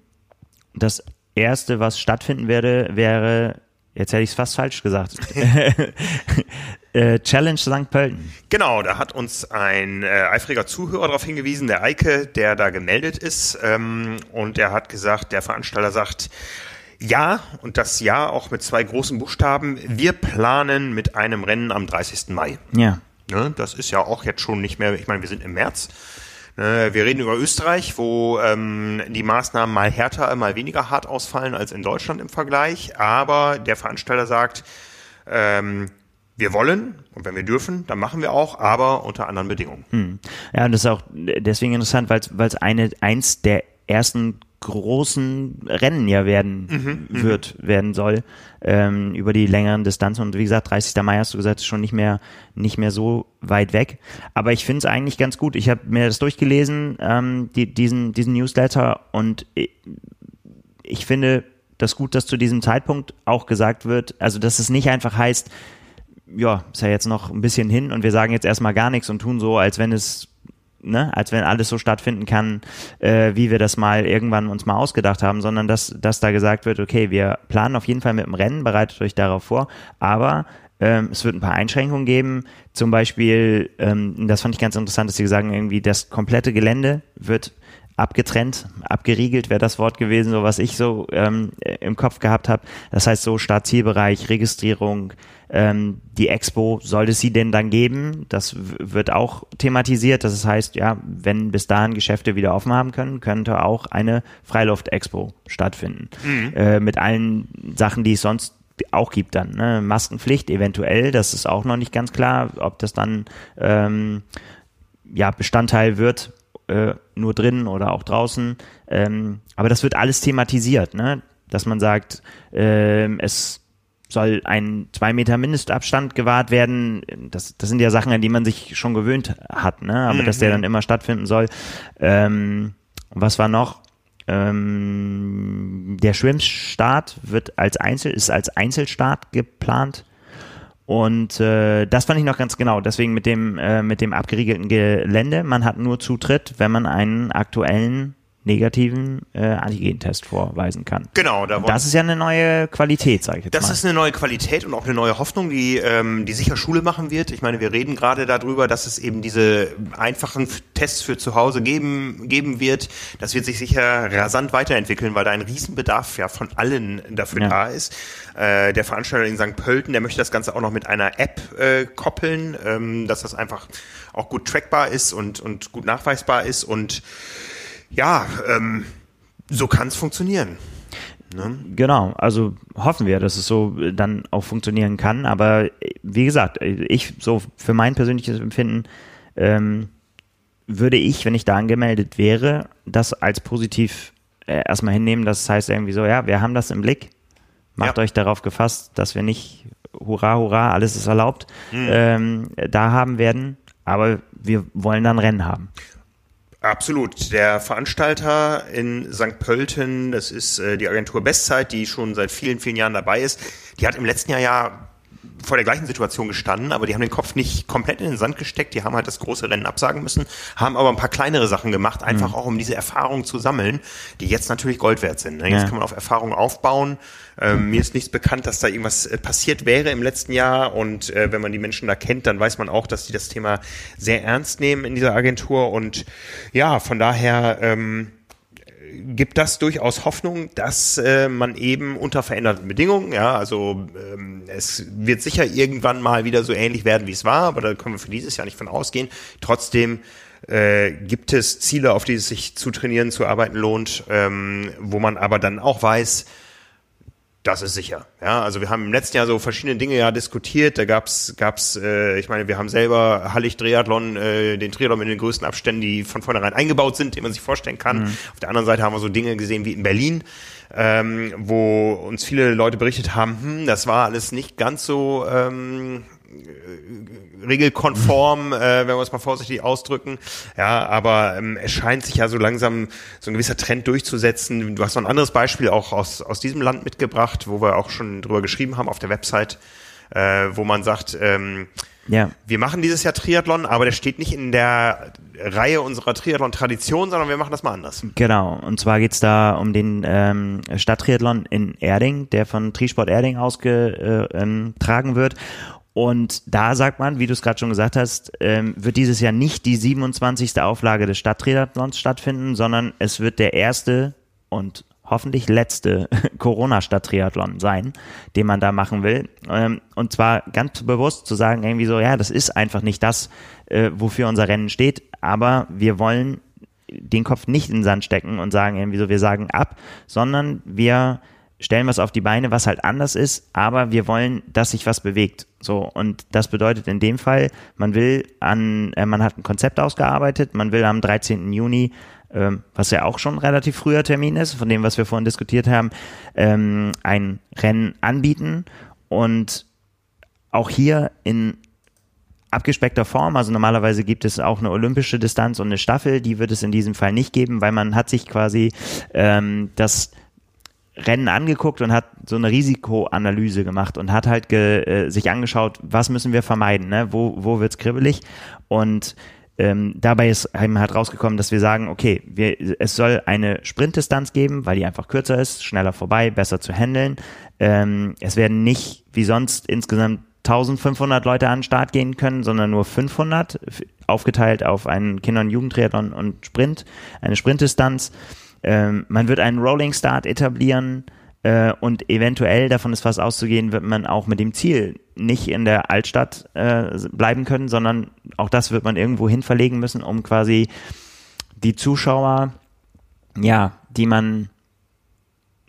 das erste, was stattfinden werde, wäre Jetzt hätte ich es fast falsch gesagt. äh, Challenge St. Pölten. Genau, da hat uns ein äh, eifriger Zuhörer darauf hingewiesen, der Eike, der da gemeldet ist. Ähm, und der hat gesagt, der Veranstalter sagt, ja, und das Ja auch mit zwei großen Buchstaben, wir planen mit einem Rennen am 30. Mai. Ja. Ne, das ist ja auch jetzt schon nicht mehr, ich meine, wir sind im März. Äh, wir reden über Österreich, wo ähm, die Maßnahmen mal härter, mal weniger hart ausfallen als in Deutschland im Vergleich. Aber der Veranstalter sagt, ähm, wir wollen und wenn wir dürfen, dann machen wir auch, aber unter anderen Bedingungen. Hm. Ja, und das ist auch deswegen interessant, weil es eine eins der ersten großen Rennen ja werden mhm, mhm, wird, werden soll, ähm, über die längeren Distanzen. Und wie gesagt, 30. Mai hast du gesagt, ist schon nicht mehr, nicht mehr so weit weg. Aber ich finde es eigentlich ganz gut. Ich habe mir das durchgelesen, ähm, die, diesen, diesen Newsletter, und ich finde das gut, dass zu diesem Zeitpunkt auch gesagt wird, also dass es nicht einfach heißt, ja, ist ja jetzt noch ein bisschen hin und wir sagen jetzt erstmal gar nichts und tun so, als wenn es ne, als wenn alles so stattfinden kann, äh, wie wir das mal irgendwann uns mal ausgedacht haben, sondern dass, dass da gesagt wird, okay, wir planen auf jeden Fall mit dem Rennen, bereitet euch darauf vor, aber ähm, es wird ein paar Einschränkungen geben. Zum Beispiel, ähm, das fand ich ganz interessant, dass sie sagen, irgendwie das komplette Gelände wird abgetrennt, abgeriegelt wäre das Wort gewesen, so was ich so ähm, im Kopf gehabt habe. Das heißt so Startzielbereich, Registrierung, ähm, die Expo, sollte es sie denn dann geben? Das wird auch thematisiert. Das heißt, ja, wenn bis dahin Geschäfte wieder offen haben können, könnte auch eine Freiluft-Expo stattfinden. Mhm. Äh, mit allen Sachen, die es sonst auch gibt dann. Ne? Maskenpflicht eventuell, das ist auch noch nicht ganz klar, ob das dann ähm, ja Bestandteil wird äh, nur drinnen oder auch draußen. Ähm, aber das wird alles thematisiert, ne? dass man sagt, äh, es soll ein zwei Meter Mindestabstand gewahrt werden. Das, das sind ja Sachen, an die man sich schon gewöhnt hat, ne? aber mhm. dass der mhm. dann immer stattfinden soll. Ähm, was war noch? Ähm, der Schwimmstart wird als Einzel, ist als Einzelstart geplant. Und äh, das fand ich noch ganz genau. Deswegen mit dem, äh, mit dem abgeriegelten Gelände. Man hat nur Zutritt, wenn man einen aktuellen negativen äh, Antigentest vorweisen kann. Genau, da das ist ja eine neue Qualität, sage ich jetzt das mal. Das ist eine neue Qualität und auch eine neue Hoffnung, die ähm, die sicher Schule machen wird. Ich meine, wir reden gerade darüber, dass es eben diese einfachen Tests für zu Hause geben geben wird. Das wird sich sicher rasant weiterentwickeln, weil da ein Riesenbedarf ja von allen dafür ja. da ist. Äh, der Veranstalter in St. Pölten, der möchte das Ganze auch noch mit einer App äh, koppeln, ähm, dass das einfach auch gut trackbar ist und und gut nachweisbar ist und ja, ähm, so kann es funktionieren. Ne? Genau, also hoffen wir, dass es so dann auch funktionieren kann. Aber wie gesagt, ich so für mein persönliches Empfinden ähm, würde ich, wenn ich da angemeldet wäre, das als positiv äh, erstmal hinnehmen. Das heißt irgendwie so, ja, wir haben das im Blick. Macht ja. euch darauf gefasst, dass wir nicht hurra, hurra, alles ist erlaubt, mhm. ähm, da haben werden. Aber wir wollen dann Rennen haben. Absolut. Der Veranstalter in St. Pölten, das ist äh, die Agentur Bestzeit, die schon seit vielen, vielen Jahren dabei ist, die hat im letzten Jahr ja vor der gleichen Situation gestanden, aber die haben den Kopf nicht komplett in den Sand gesteckt, die haben halt das große Rennen absagen müssen, haben aber ein paar kleinere Sachen gemacht, einfach mhm. auch um diese Erfahrung zu sammeln, die jetzt natürlich Gold wert sind. Ne? Jetzt ja. kann man auf Erfahrung aufbauen. Ähm, mir ist nichts bekannt, dass da irgendwas äh, passiert wäre im letzten Jahr und äh, wenn man die Menschen da kennt, dann weiß man auch, dass die das Thema sehr ernst nehmen in dieser Agentur und ja, von daher ähm, gibt das durchaus Hoffnung, dass äh, man eben unter veränderten Bedingungen, ja, also ähm, es wird sicher irgendwann mal wieder so ähnlich werden, wie es war, aber da können wir für dieses Jahr nicht von ausgehen. Trotzdem äh, gibt es Ziele, auf die es sich zu trainieren, zu arbeiten lohnt, ähm, wo man aber dann auch weiß, das ist sicher. Ja, also wir haben im letzten Jahr so verschiedene Dinge ja diskutiert. Da gab's, gab's, äh, ich meine, wir haben selber Hallig Triathlon, äh, den Triathlon mit den größten Abständen, die von vornherein eingebaut sind, die man sich vorstellen kann. Mhm. Auf der anderen Seite haben wir so Dinge gesehen wie in Berlin, ähm, wo uns viele Leute berichtet haben, hm, das war alles nicht ganz so ähm, regelkonform, äh, wenn wir es mal vorsichtig ausdrücken. Ja, aber ähm, es scheint sich ja so langsam so ein gewisser Trend durchzusetzen. Du hast noch ein anderes Beispiel auch aus, aus diesem Land mitgebracht, wo wir auch schon drüber geschrieben haben auf der Website, äh, wo man sagt, ähm, ja. wir machen dieses Jahr Triathlon, aber der steht nicht in der Reihe unserer Triathlon-Tradition, sondern wir machen das mal anders. Genau, und zwar geht's da um den ähm, Stadttriathlon in Erding, der von Trisport Erding ausgetragen äh, ähm, wird. Und da sagt man, wie du es gerade schon gesagt hast, ähm, wird dieses Jahr nicht die 27. Auflage des Stadttriathlons stattfinden, sondern es wird der erste und hoffentlich letzte Corona-Stadttriathlon sein, den man da machen will. Ähm, und zwar ganz bewusst zu sagen, irgendwie so, ja, das ist einfach nicht das, äh, wofür unser Rennen steht, aber wir wollen den Kopf nicht in den Sand stecken und sagen irgendwie so, wir sagen ab, sondern wir stellen was auf die Beine, was halt anders ist, aber wir wollen, dass sich was bewegt. So, und das bedeutet in dem Fall, man will an, äh, man hat ein Konzept ausgearbeitet, man will am 13. Juni, ähm, was ja auch schon ein relativ früher Termin ist, von dem, was wir vorhin diskutiert haben, ähm, ein Rennen anbieten und auch hier in abgespeckter Form. Also normalerweise gibt es auch eine olympische Distanz und eine Staffel, die wird es in diesem Fall nicht geben, weil man hat sich quasi ähm, das Rennen angeguckt und hat so eine Risikoanalyse gemacht und hat halt ge, äh, sich angeschaut, was müssen wir vermeiden, ne? wo, wo wird's kribbelig und ähm, dabei ist eben halt rausgekommen, dass wir sagen, okay, wir, es soll eine Sprintdistanz geben, weil die einfach kürzer ist, schneller vorbei, besser zu handeln. Ähm, es werden nicht wie sonst insgesamt 1500 Leute an den Start gehen können, sondern nur 500, aufgeteilt auf einen Kinder- und Jugendtriathlon und Sprint, eine Sprintdistanz. Ähm, man wird einen Rolling Start etablieren äh, und eventuell, davon ist fast auszugehen, wird man auch mit dem Ziel nicht in der Altstadt äh, bleiben können, sondern auch das wird man irgendwo hin verlegen müssen, um quasi die Zuschauer, ja, die man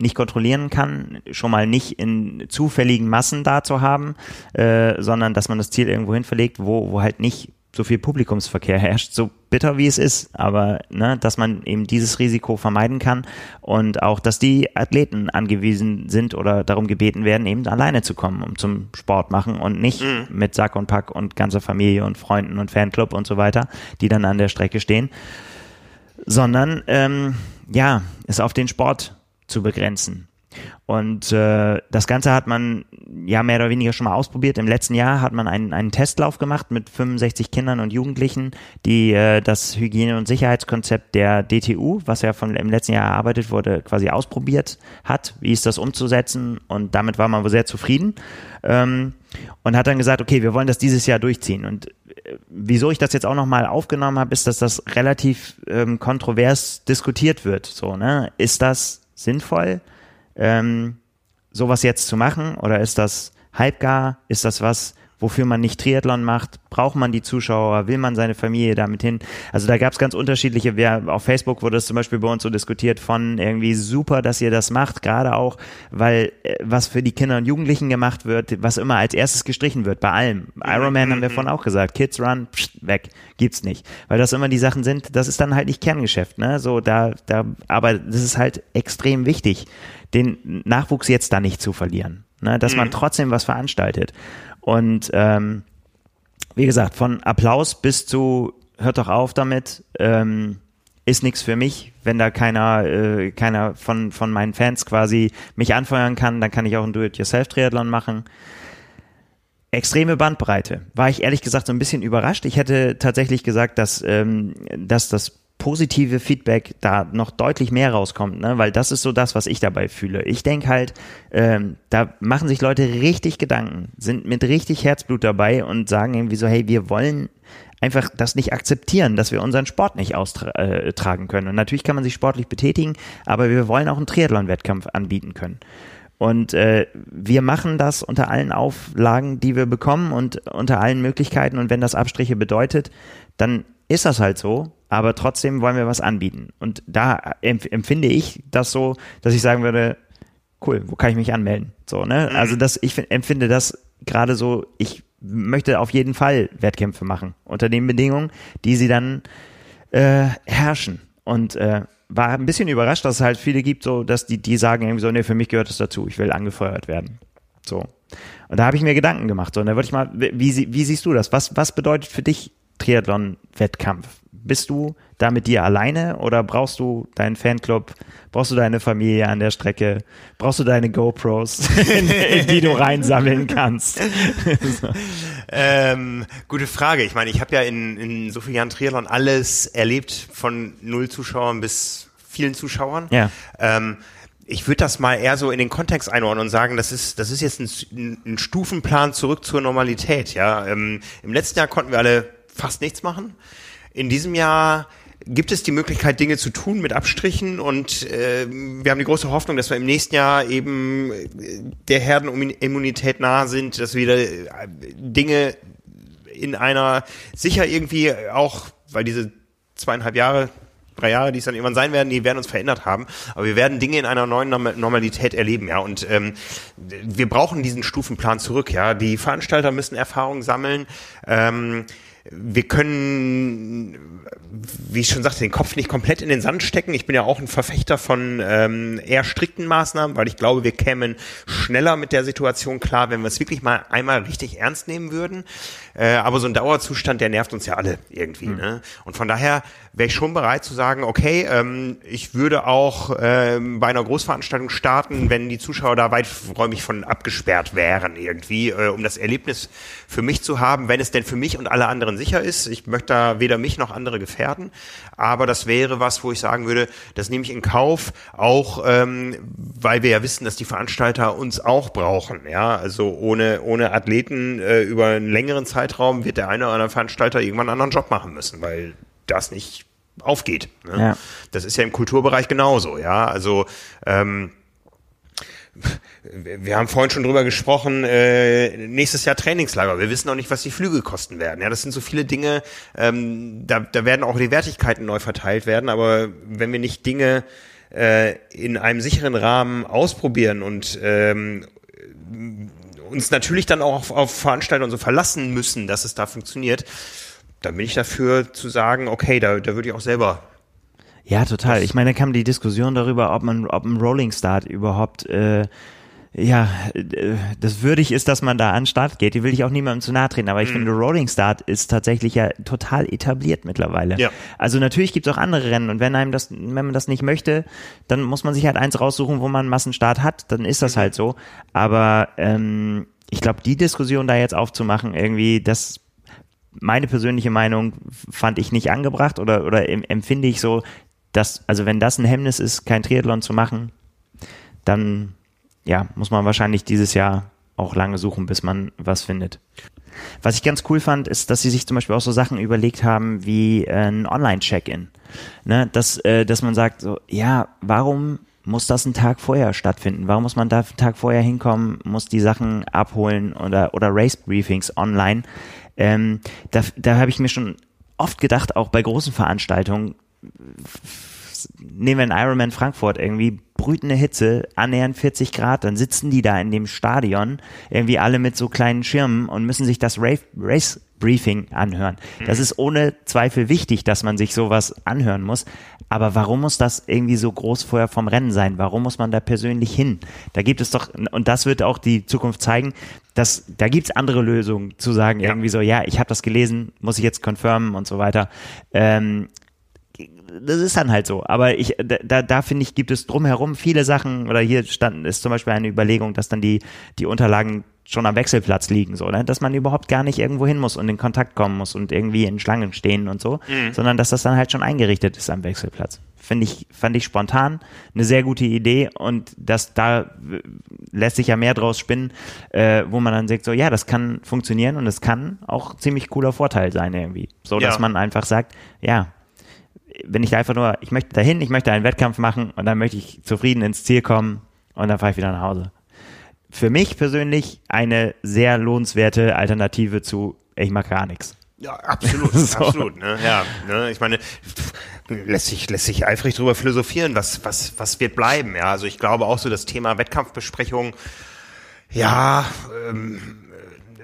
nicht kontrollieren kann, schon mal nicht in zufälligen Massen da zu haben, äh, sondern dass man das Ziel irgendwo hin verlegt, wo, wo halt nicht so viel Publikumsverkehr herrscht, so bitter wie es ist, aber ne, dass man eben dieses Risiko vermeiden kann und auch, dass die Athleten angewiesen sind oder darum gebeten werden, eben alleine zu kommen, um zum Sport machen und nicht mhm. mit Sack und Pack und ganzer Familie und Freunden und Fanclub und so weiter, die dann an der Strecke stehen, sondern ähm, ja, es auf den Sport zu begrenzen. Und äh, das Ganze hat man ja mehr oder weniger schon mal ausprobiert. Im letzten Jahr hat man einen, einen Testlauf gemacht mit 65 Kindern und Jugendlichen, die äh, das Hygiene- und Sicherheitskonzept der DTU, was ja von im letzten Jahr erarbeitet wurde, quasi ausprobiert hat. Wie ist das umzusetzen? Und damit war man wohl sehr zufrieden. Ähm, und hat dann gesagt, okay, wir wollen das dieses Jahr durchziehen. Und äh, wieso ich das jetzt auch nochmal aufgenommen habe, ist, dass das relativ ähm, kontrovers diskutiert wird. So, ne? Ist das sinnvoll? Ähm, sowas jetzt zu machen? Oder ist das halbgar? Ist das was, wofür man nicht Triathlon macht? Braucht man die Zuschauer? Will man seine Familie damit hin? Also da gab es ganz unterschiedliche, wer, auf Facebook wurde es zum Beispiel bei uns so diskutiert von irgendwie super, dass ihr das macht, gerade auch, weil äh, was für die Kinder und Jugendlichen gemacht wird, was immer als erstes gestrichen wird, bei allem. Ironman haben wir vorhin auch gesagt, Kids Run, pst, weg, gibt's nicht. Weil das immer die Sachen sind, das ist dann halt nicht Kerngeschäft, ne? So, da, da, aber das ist halt extrem wichtig den Nachwuchs jetzt da nicht zu verlieren. Ne? Dass mhm. man trotzdem was veranstaltet. Und ähm, wie gesagt, von Applaus bis zu hört doch auf damit, ähm, ist nichts für mich. Wenn da keiner, äh, keiner von, von meinen Fans quasi mich anfeuern kann, dann kann ich auch ein Do-it-yourself-Triathlon machen. Extreme Bandbreite. War ich ehrlich gesagt so ein bisschen überrascht. Ich hätte tatsächlich gesagt, dass, ähm, dass das positive Feedback da noch deutlich mehr rauskommt, ne? weil das ist so das, was ich dabei fühle. Ich denke halt, ähm, da machen sich Leute richtig Gedanken, sind mit richtig Herzblut dabei und sagen irgendwie so, hey, wir wollen einfach das nicht akzeptieren, dass wir unseren Sport nicht austragen äh, können. Und natürlich kann man sich sportlich betätigen, aber wir wollen auch einen Triathlon-Wettkampf anbieten können. Und äh, wir machen das unter allen Auflagen, die wir bekommen und unter allen Möglichkeiten. Und wenn das Abstriche bedeutet, dann ist das halt so, aber trotzdem wollen wir was anbieten. Und da empfinde ich das so, dass ich sagen würde, cool, wo kann ich mich anmelden? So, ne? Mhm. Also das, ich empfinde das gerade so, ich möchte auf jeden Fall Wettkämpfe machen, unter den Bedingungen, die sie dann äh, herrschen. Und äh, war ein bisschen überrascht, dass es halt viele gibt, so, dass die, die sagen irgendwie so, nee, für mich gehört das dazu, ich will angefeuert werden. So. Und da habe ich mir Gedanken gemacht. So, und da würde ich mal, wie, wie siehst du das? Was, was bedeutet für dich Triathlon-Wettkampf? Bist du da mit dir alleine oder brauchst du deinen Fanclub? Brauchst du deine Familie an der Strecke? Brauchst du deine GoPros, in, in die du reinsammeln kannst? so. ähm, gute Frage. Ich meine, ich habe ja in, in so vielen Jahren Triathlon alles erlebt, von null Zuschauern bis vielen Zuschauern. Ja. Ähm, ich würde das mal eher so in den Kontext einordnen und sagen, das ist, das ist jetzt ein, ein Stufenplan zurück zur Normalität. Ja, ähm, im letzten Jahr konnten wir alle fast nichts machen. In diesem Jahr gibt es die Möglichkeit, Dinge zu tun mit Abstrichen und äh, wir haben die große Hoffnung, dass wir im nächsten Jahr eben äh, der Herdenimmunität nahe sind, dass wir äh, Dinge in einer sicher irgendwie auch, weil diese zweieinhalb Jahre drei Jahre, die es dann irgendwann sein werden, die werden uns verändert haben. Aber wir werden Dinge in einer neuen Normalität erleben, ja. Und ähm, wir brauchen diesen Stufenplan zurück, ja. Die Veranstalter müssen Erfahrungen sammeln. Ähm, wir können, wie ich schon sagte, den Kopf nicht komplett in den Sand stecken. Ich bin ja auch ein Verfechter von ähm, eher strikten Maßnahmen, weil ich glaube, wir kämen schneller mit der Situation klar, wenn wir es wirklich mal einmal richtig ernst nehmen würden. Äh, aber so ein Dauerzustand, der nervt uns ja alle irgendwie. Mhm. Ne? Und von daher wäre ich schon bereit zu sagen, okay, ähm, ich würde auch ähm, bei einer Großveranstaltung starten, wenn die Zuschauer da weiträumig von abgesperrt wären irgendwie, äh, um das Erlebnis für mich zu haben, wenn es denn für mich und alle anderen sicher ist. Ich möchte da weder mich noch andere gefährden, aber das wäre was, wo ich sagen würde, das nehme ich in Kauf, auch ähm, weil wir ja wissen, dass die Veranstalter uns auch brauchen. Ja, also ohne ohne Athleten äh, über einen längeren Zeitraum wird der eine oder andere Veranstalter irgendwann einen anderen Job machen müssen, weil das nicht aufgeht. Ne? Ja. Das ist ja im Kulturbereich genauso. Ja, also ähm, wir haben vorhin schon drüber gesprochen, äh, nächstes Jahr Trainingslager. Wir wissen noch nicht, was die Flüge kosten werden. Ja, das sind so viele Dinge, ähm, da, da werden auch die Wertigkeiten neu verteilt werden, aber wenn wir nicht Dinge äh, in einem sicheren Rahmen ausprobieren und ähm, uns natürlich dann auch auf, auf Veranstalter und so verlassen müssen, dass es da funktioniert, da bin ich dafür zu sagen, okay, da, da würde ich auch selber ja, total. Ich meine, da kam die Diskussion darüber, ob man, ob ein Rolling Start überhaupt äh, ja, äh, das würdig ist, dass man da an den Start geht. Die will ich auch niemandem zu nahe treten, aber ich mhm. finde, Rolling Start ist tatsächlich ja total etabliert mittlerweile. Ja. Also natürlich gibt es auch andere Rennen und wenn einem das, wenn man das nicht möchte, dann muss man sich halt eins raussuchen, wo man einen Massenstart hat, dann ist das mhm. halt so. Aber ähm, ich glaube, die Diskussion da jetzt aufzumachen, irgendwie, das meine persönliche Meinung fand ich nicht angebracht oder, oder empfinde ich so, dass, also wenn das ein Hemmnis ist, kein Triathlon zu machen, dann ja, muss man wahrscheinlich dieses Jahr auch lange suchen, bis man was findet. Was ich ganz cool fand, ist, dass sie sich zum Beispiel auch so Sachen überlegt haben wie äh, ein Online-Check-In. Ne? Dass, äh, dass man sagt, so, ja, warum muss das einen Tag vorher stattfinden? Warum muss man da einen Tag vorher hinkommen, muss die Sachen abholen oder, oder Race-Briefings online? Ähm, da da habe ich mir schon oft gedacht, auch bei großen Veranstaltungen, nehmen wir einen Ironman Frankfurt irgendwie, brütende Hitze, annähernd 40 Grad, dann sitzen die da in dem Stadion, irgendwie alle mit so kleinen Schirmen und müssen sich das Race Briefing anhören. Das mhm. ist ohne Zweifel wichtig, dass man sich sowas anhören muss. Aber warum muss das irgendwie so groß vorher vom Rennen sein? Warum muss man da persönlich hin? Da gibt es doch, und das wird auch die Zukunft zeigen, dass da gibt es andere Lösungen zu sagen, ja. irgendwie so, ja, ich habe das gelesen, muss ich jetzt confirmen und so weiter. Ähm, das ist dann halt so. Aber ich, da, da finde ich, gibt es drumherum viele Sachen, oder hier stand, ist zum Beispiel eine Überlegung, dass dann die, die Unterlagen schon am Wechselplatz liegen, so, ne? dass man überhaupt gar nicht irgendwo hin muss und in Kontakt kommen muss und irgendwie in Schlangen stehen und so, mhm. sondern dass das dann halt schon eingerichtet ist am Wechselplatz. Finde ich, fand ich spontan eine sehr gute Idee und das da lässt sich ja mehr draus spinnen, äh, wo man dann sagt, so ja, das kann funktionieren und es kann auch ziemlich cooler Vorteil sein irgendwie. So dass ja. man einfach sagt, ja, wenn ich einfach nur, ich möchte dahin, ich möchte einen Wettkampf machen und dann möchte ich zufrieden ins Ziel kommen und dann fahre ich wieder nach Hause. Für mich persönlich eine sehr lohnenswerte Alternative zu, ich mache gar nichts. Ja, absolut, so. absolut. Ne? Ja, ne? ich meine, lässt sich, lässt sich eifrig drüber philosophieren, was, was, was wird bleiben. Ja, also ich glaube auch so das Thema Wettkampfbesprechung, ja, ähm,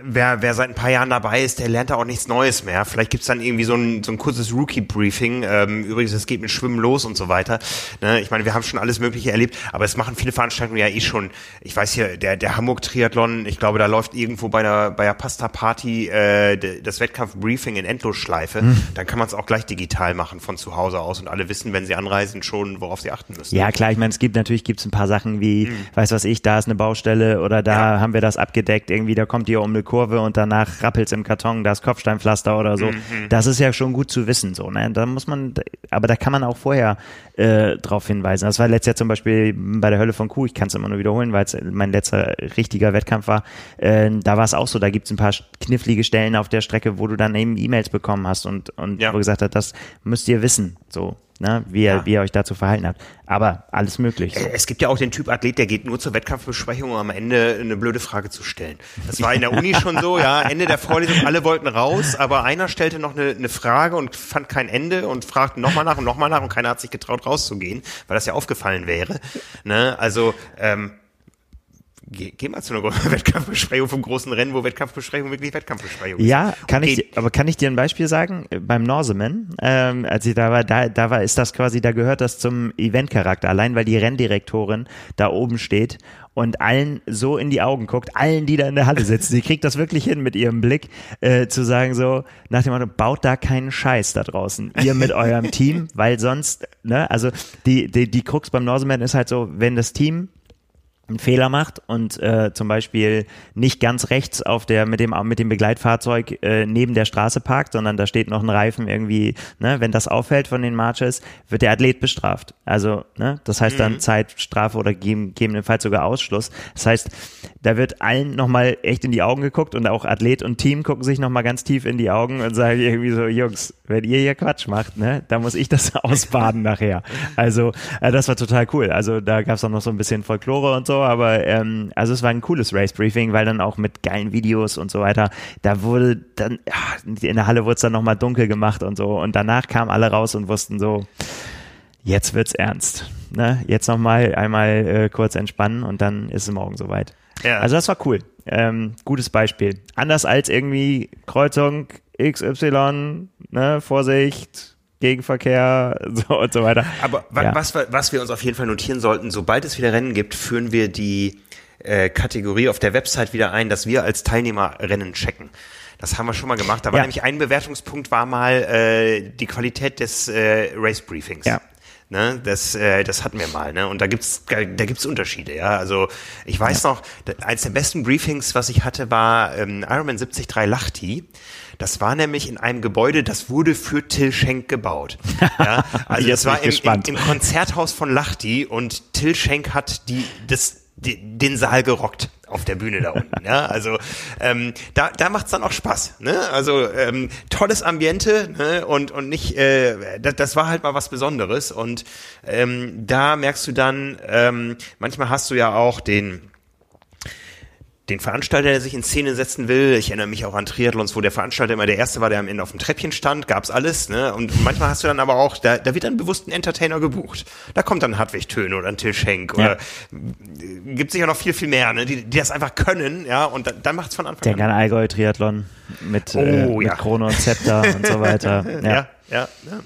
wer, wer seit ein paar Jahren dabei ist, der lernt da auch nichts Neues mehr. Vielleicht gibt's dann irgendwie so ein, so ein kurzes Rookie-Briefing. Ähm, übrigens, es geht mit Schwimmen los und so weiter. Ne? Ich meine, wir haben schon alles Mögliche erlebt, aber es machen viele Veranstaltungen ja eh schon. Ich weiß hier, der, der Hamburg-Triathlon, ich glaube, da läuft irgendwo bei der, bei der Pasta-Party äh, das Wettkampf-Briefing in Endlosschleife. Mhm. Dann kann man es auch gleich digital machen von zu Hause aus und alle wissen, wenn sie anreisen, schon, worauf sie achten müssen. Ja, klar, ich meine, es gibt natürlich gibt's ein paar Sachen wie, mhm. weiß was ich, da ist eine Baustelle oder da ja. haben wir das abgedeckt, irgendwie, da kommt ihr um eine Kurve und danach rappelt's im Karton, da ist Kopfsteinpflaster oder so. Mhm. Das ist ja schon gut zu wissen, so, ne? Da muss man, aber da kann man auch vorher äh, drauf hinweisen. Das war letztes Jahr zum Beispiel bei der Hölle von Kuh, ich kann es immer nur wiederholen, weil es mein letzter richtiger Wettkampf war. Äh, da war es auch so, da gibt's ein paar knifflige Stellen auf der Strecke, wo du dann eben E-Mails bekommen hast und, und ja. wo gesagt hat, das müsst ihr wissen. So, ne, wie, ihr, ja. wie ihr euch dazu verhalten habt. Aber alles möglich. So. Es gibt ja auch den Typ Athlet, der geht nur zur Wettkampfbesprechung, um am Ende eine blöde Frage zu stellen. Das war in der Uni schon so, ja, Ende der Vorlesung, alle wollten raus, aber einer stellte noch eine, eine Frage und fand kein Ende und fragte nochmal nach und nochmal nach und keiner hat sich getraut rauszugehen, weil das ja aufgefallen wäre. Ne? Also ähm, Geh, geh mal zu einer Wettkampfbesprechung vom großen Rennen, wo Wettkampfbesprechung wirklich Wettkampfbesprechung ist. Ja, kann okay. ich, aber kann ich dir ein Beispiel sagen? Beim Norseman, ähm, als ich da war, da, da war, ist das quasi, da gehört das zum Eventcharakter, allein weil die Renndirektorin da oben steht und allen so in die Augen guckt, allen, die da in der Halle sitzen. Sie kriegt das wirklich hin mit ihrem Blick, äh, zu sagen so, nach dem Motto, baut da keinen Scheiß da draußen. Ihr mit eurem Team, weil sonst, ne, also die, die, die Krux beim Norseman ist halt so, wenn das Team einen Fehler macht und äh, zum Beispiel nicht ganz rechts auf der mit dem mit dem Begleitfahrzeug äh, neben der Straße parkt, sondern da steht noch ein Reifen irgendwie, ne, wenn das auffällt von den Marches, wird der Athlet bestraft. Also, ne, das heißt dann mhm. Zeitstrafe oder gegebenenfalls sogar Ausschluss. Das heißt, da wird allen nochmal echt in die Augen geguckt und auch Athlet und Team gucken sich nochmal ganz tief in die Augen und sagen irgendwie so, Jungs, wenn ihr hier Quatsch macht, ne, da muss ich das ausbaden nachher. Also, äh, das war total cool. Also da gab es auch noch so ein bisschen Folklore und so, aber ähm, also es war ein cooles Race Briefing, weil dann auch mit geilen Videos und so weiter, da wurde dann, ja, in der Halle wurde es dann nochmal dunkel gemacht und so und danach kamen alle raus und wussten so, jetzt wird's ernst. Ne? Jetzt nochmal einmal äh, kurz entspannen und dann ist es morgen soweit. Ja. Also das war cool. Ähm, gutes Beispiel. Anders als irgendwie Kreuzung, XY, ne, Vorsicht, Gegenverkehr so und so weiter. Aber wa ja. was, was wir uns auf jeden Fall notieren sollten, sobald es wieder Rennen gibt, führen wir die äh, Kategorie auf der Website wieder ein, dass wir als Teilnehmer Rennen checken. Das haben wir schon mal gemacht. Da war ja. nämlich ein Bewertungspunkt war mal äh, die Qualität des äh, Race Briefings. Ja. Ne, das, äh, das hatten wir mal, ne? Und da gibt's, da gibt's Unterschiede, ja. Also ich weiß ja. noch, eines der besten Briefings, was ich hatte, war ähm, Ironman 73 Lachti. Das war nämlich in einem Gebäude, das wurde für Till Schenk gebaut. Ja, also das war im, im, im, Konzerthaus von Lachti und Till Schenk hat die, das, die, den Saal gerockt auf der Bühne da unten. Ja, also ähm, da, da macht's dann auch Spaß. Ne? Also ähm, tolles Ambiente ne? und und nicht, äh, das, das war halt mal was Besonderes und ähm, da merkst du dann, ähm, manchmal hast du ja auch den den Veranstalter, der sich in Szene setzen will. Ich erinnere mich auch an Triathlons, wo der Veranstalter immer der Erste war, der am Ende auf dem Treppchen stand, gab's alles. Ne? Und manchmal hast du dann aber auch, da, da wird dann bewusst ein Entertainer gebucht. Da kommt dann Hartwig Töne oder ein Till Schenk ja. oder gibt sicher noch viel, viel mehr, ne? die, die das einfach können. ja. Und dann, dann macht's von Anfang Denk an. Denk an Allgäu-Triathlon mit, oh, äh, mit ja. Krone und Zepter und so weiter. Ja, ja. ja, ja.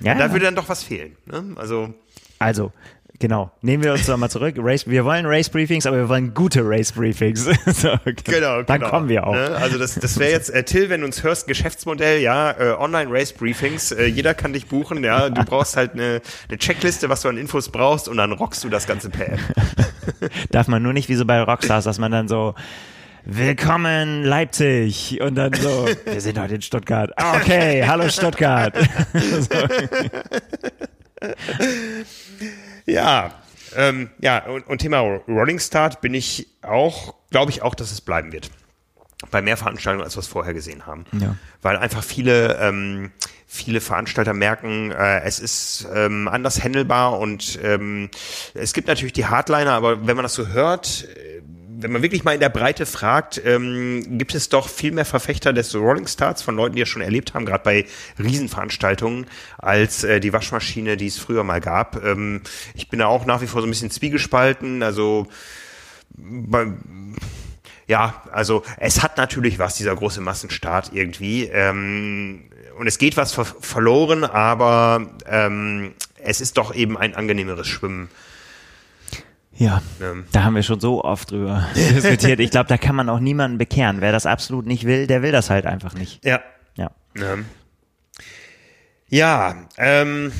ja. Da würde dann doch was fehlen. Ne? Also also, Genau. Nehmen wir uns nochmal zurück. Race, wir wollen Race Briefings, aber wir wollen gute Race Briefings. so, okay. Genau, Dann genau. kommen wir auch. Ne? Also das, das wäre jetzt, äh, Till, wenn du uns hörst, Geschäftsmodell, ja, äh, Online Race Briefings, äh, jeder kann dich buchen, ja, du brauchst halt eine, eine Checkliste, was du an Infos brauchst und dann rockst du das ganze per App. Darf man nur nicht wie so bei Rockstars, dass man dann so, Willkommen Leipzig und dann so, wir sind heute in Stuttgart. Okay, hallo Stuttgart. Ja, ähm, ja, und, und Thema Rolling Start bin ich auch, glaube ich auch, dass es bleiben wird. Bei mehr Veranstaltungen, als wir es vorher gesehen haben. Ja. Weil einfach viele, ähm, viele Veranstalter merken, äh, es ist ähm, anders handelbar und ähm, es gibt natürlich die Hardliner, aber wenn man das so hört, wenn man wirklich mal in der Breite fragt, ähm, gibt es doch viel mehr Verfechter des Rolling Starts von Leuten, die es schon erlebt haben, gerade bei Riesenveranstaltungen, als äh, die Waschmaschine, die es früher mal gab. Ähm, ich bin da auch nach wie vor so ein bisschen zwiegespalten. Also bei, ja, also es hat natürlich was, dieser große Massenstart irgendwie. Ähm, und es geht was ver verloren, aber ähm, es ist doch eben ein angenehmeres Schwimmen ja, ähm. da haben wir schon so oft drüber diskutiert. Ich glaube, da kann man auch niemanden bekehren. Wer das absolut nicht will, der will das halt einfach nicht. Ja. Ja. Ähm. Ja, ähm,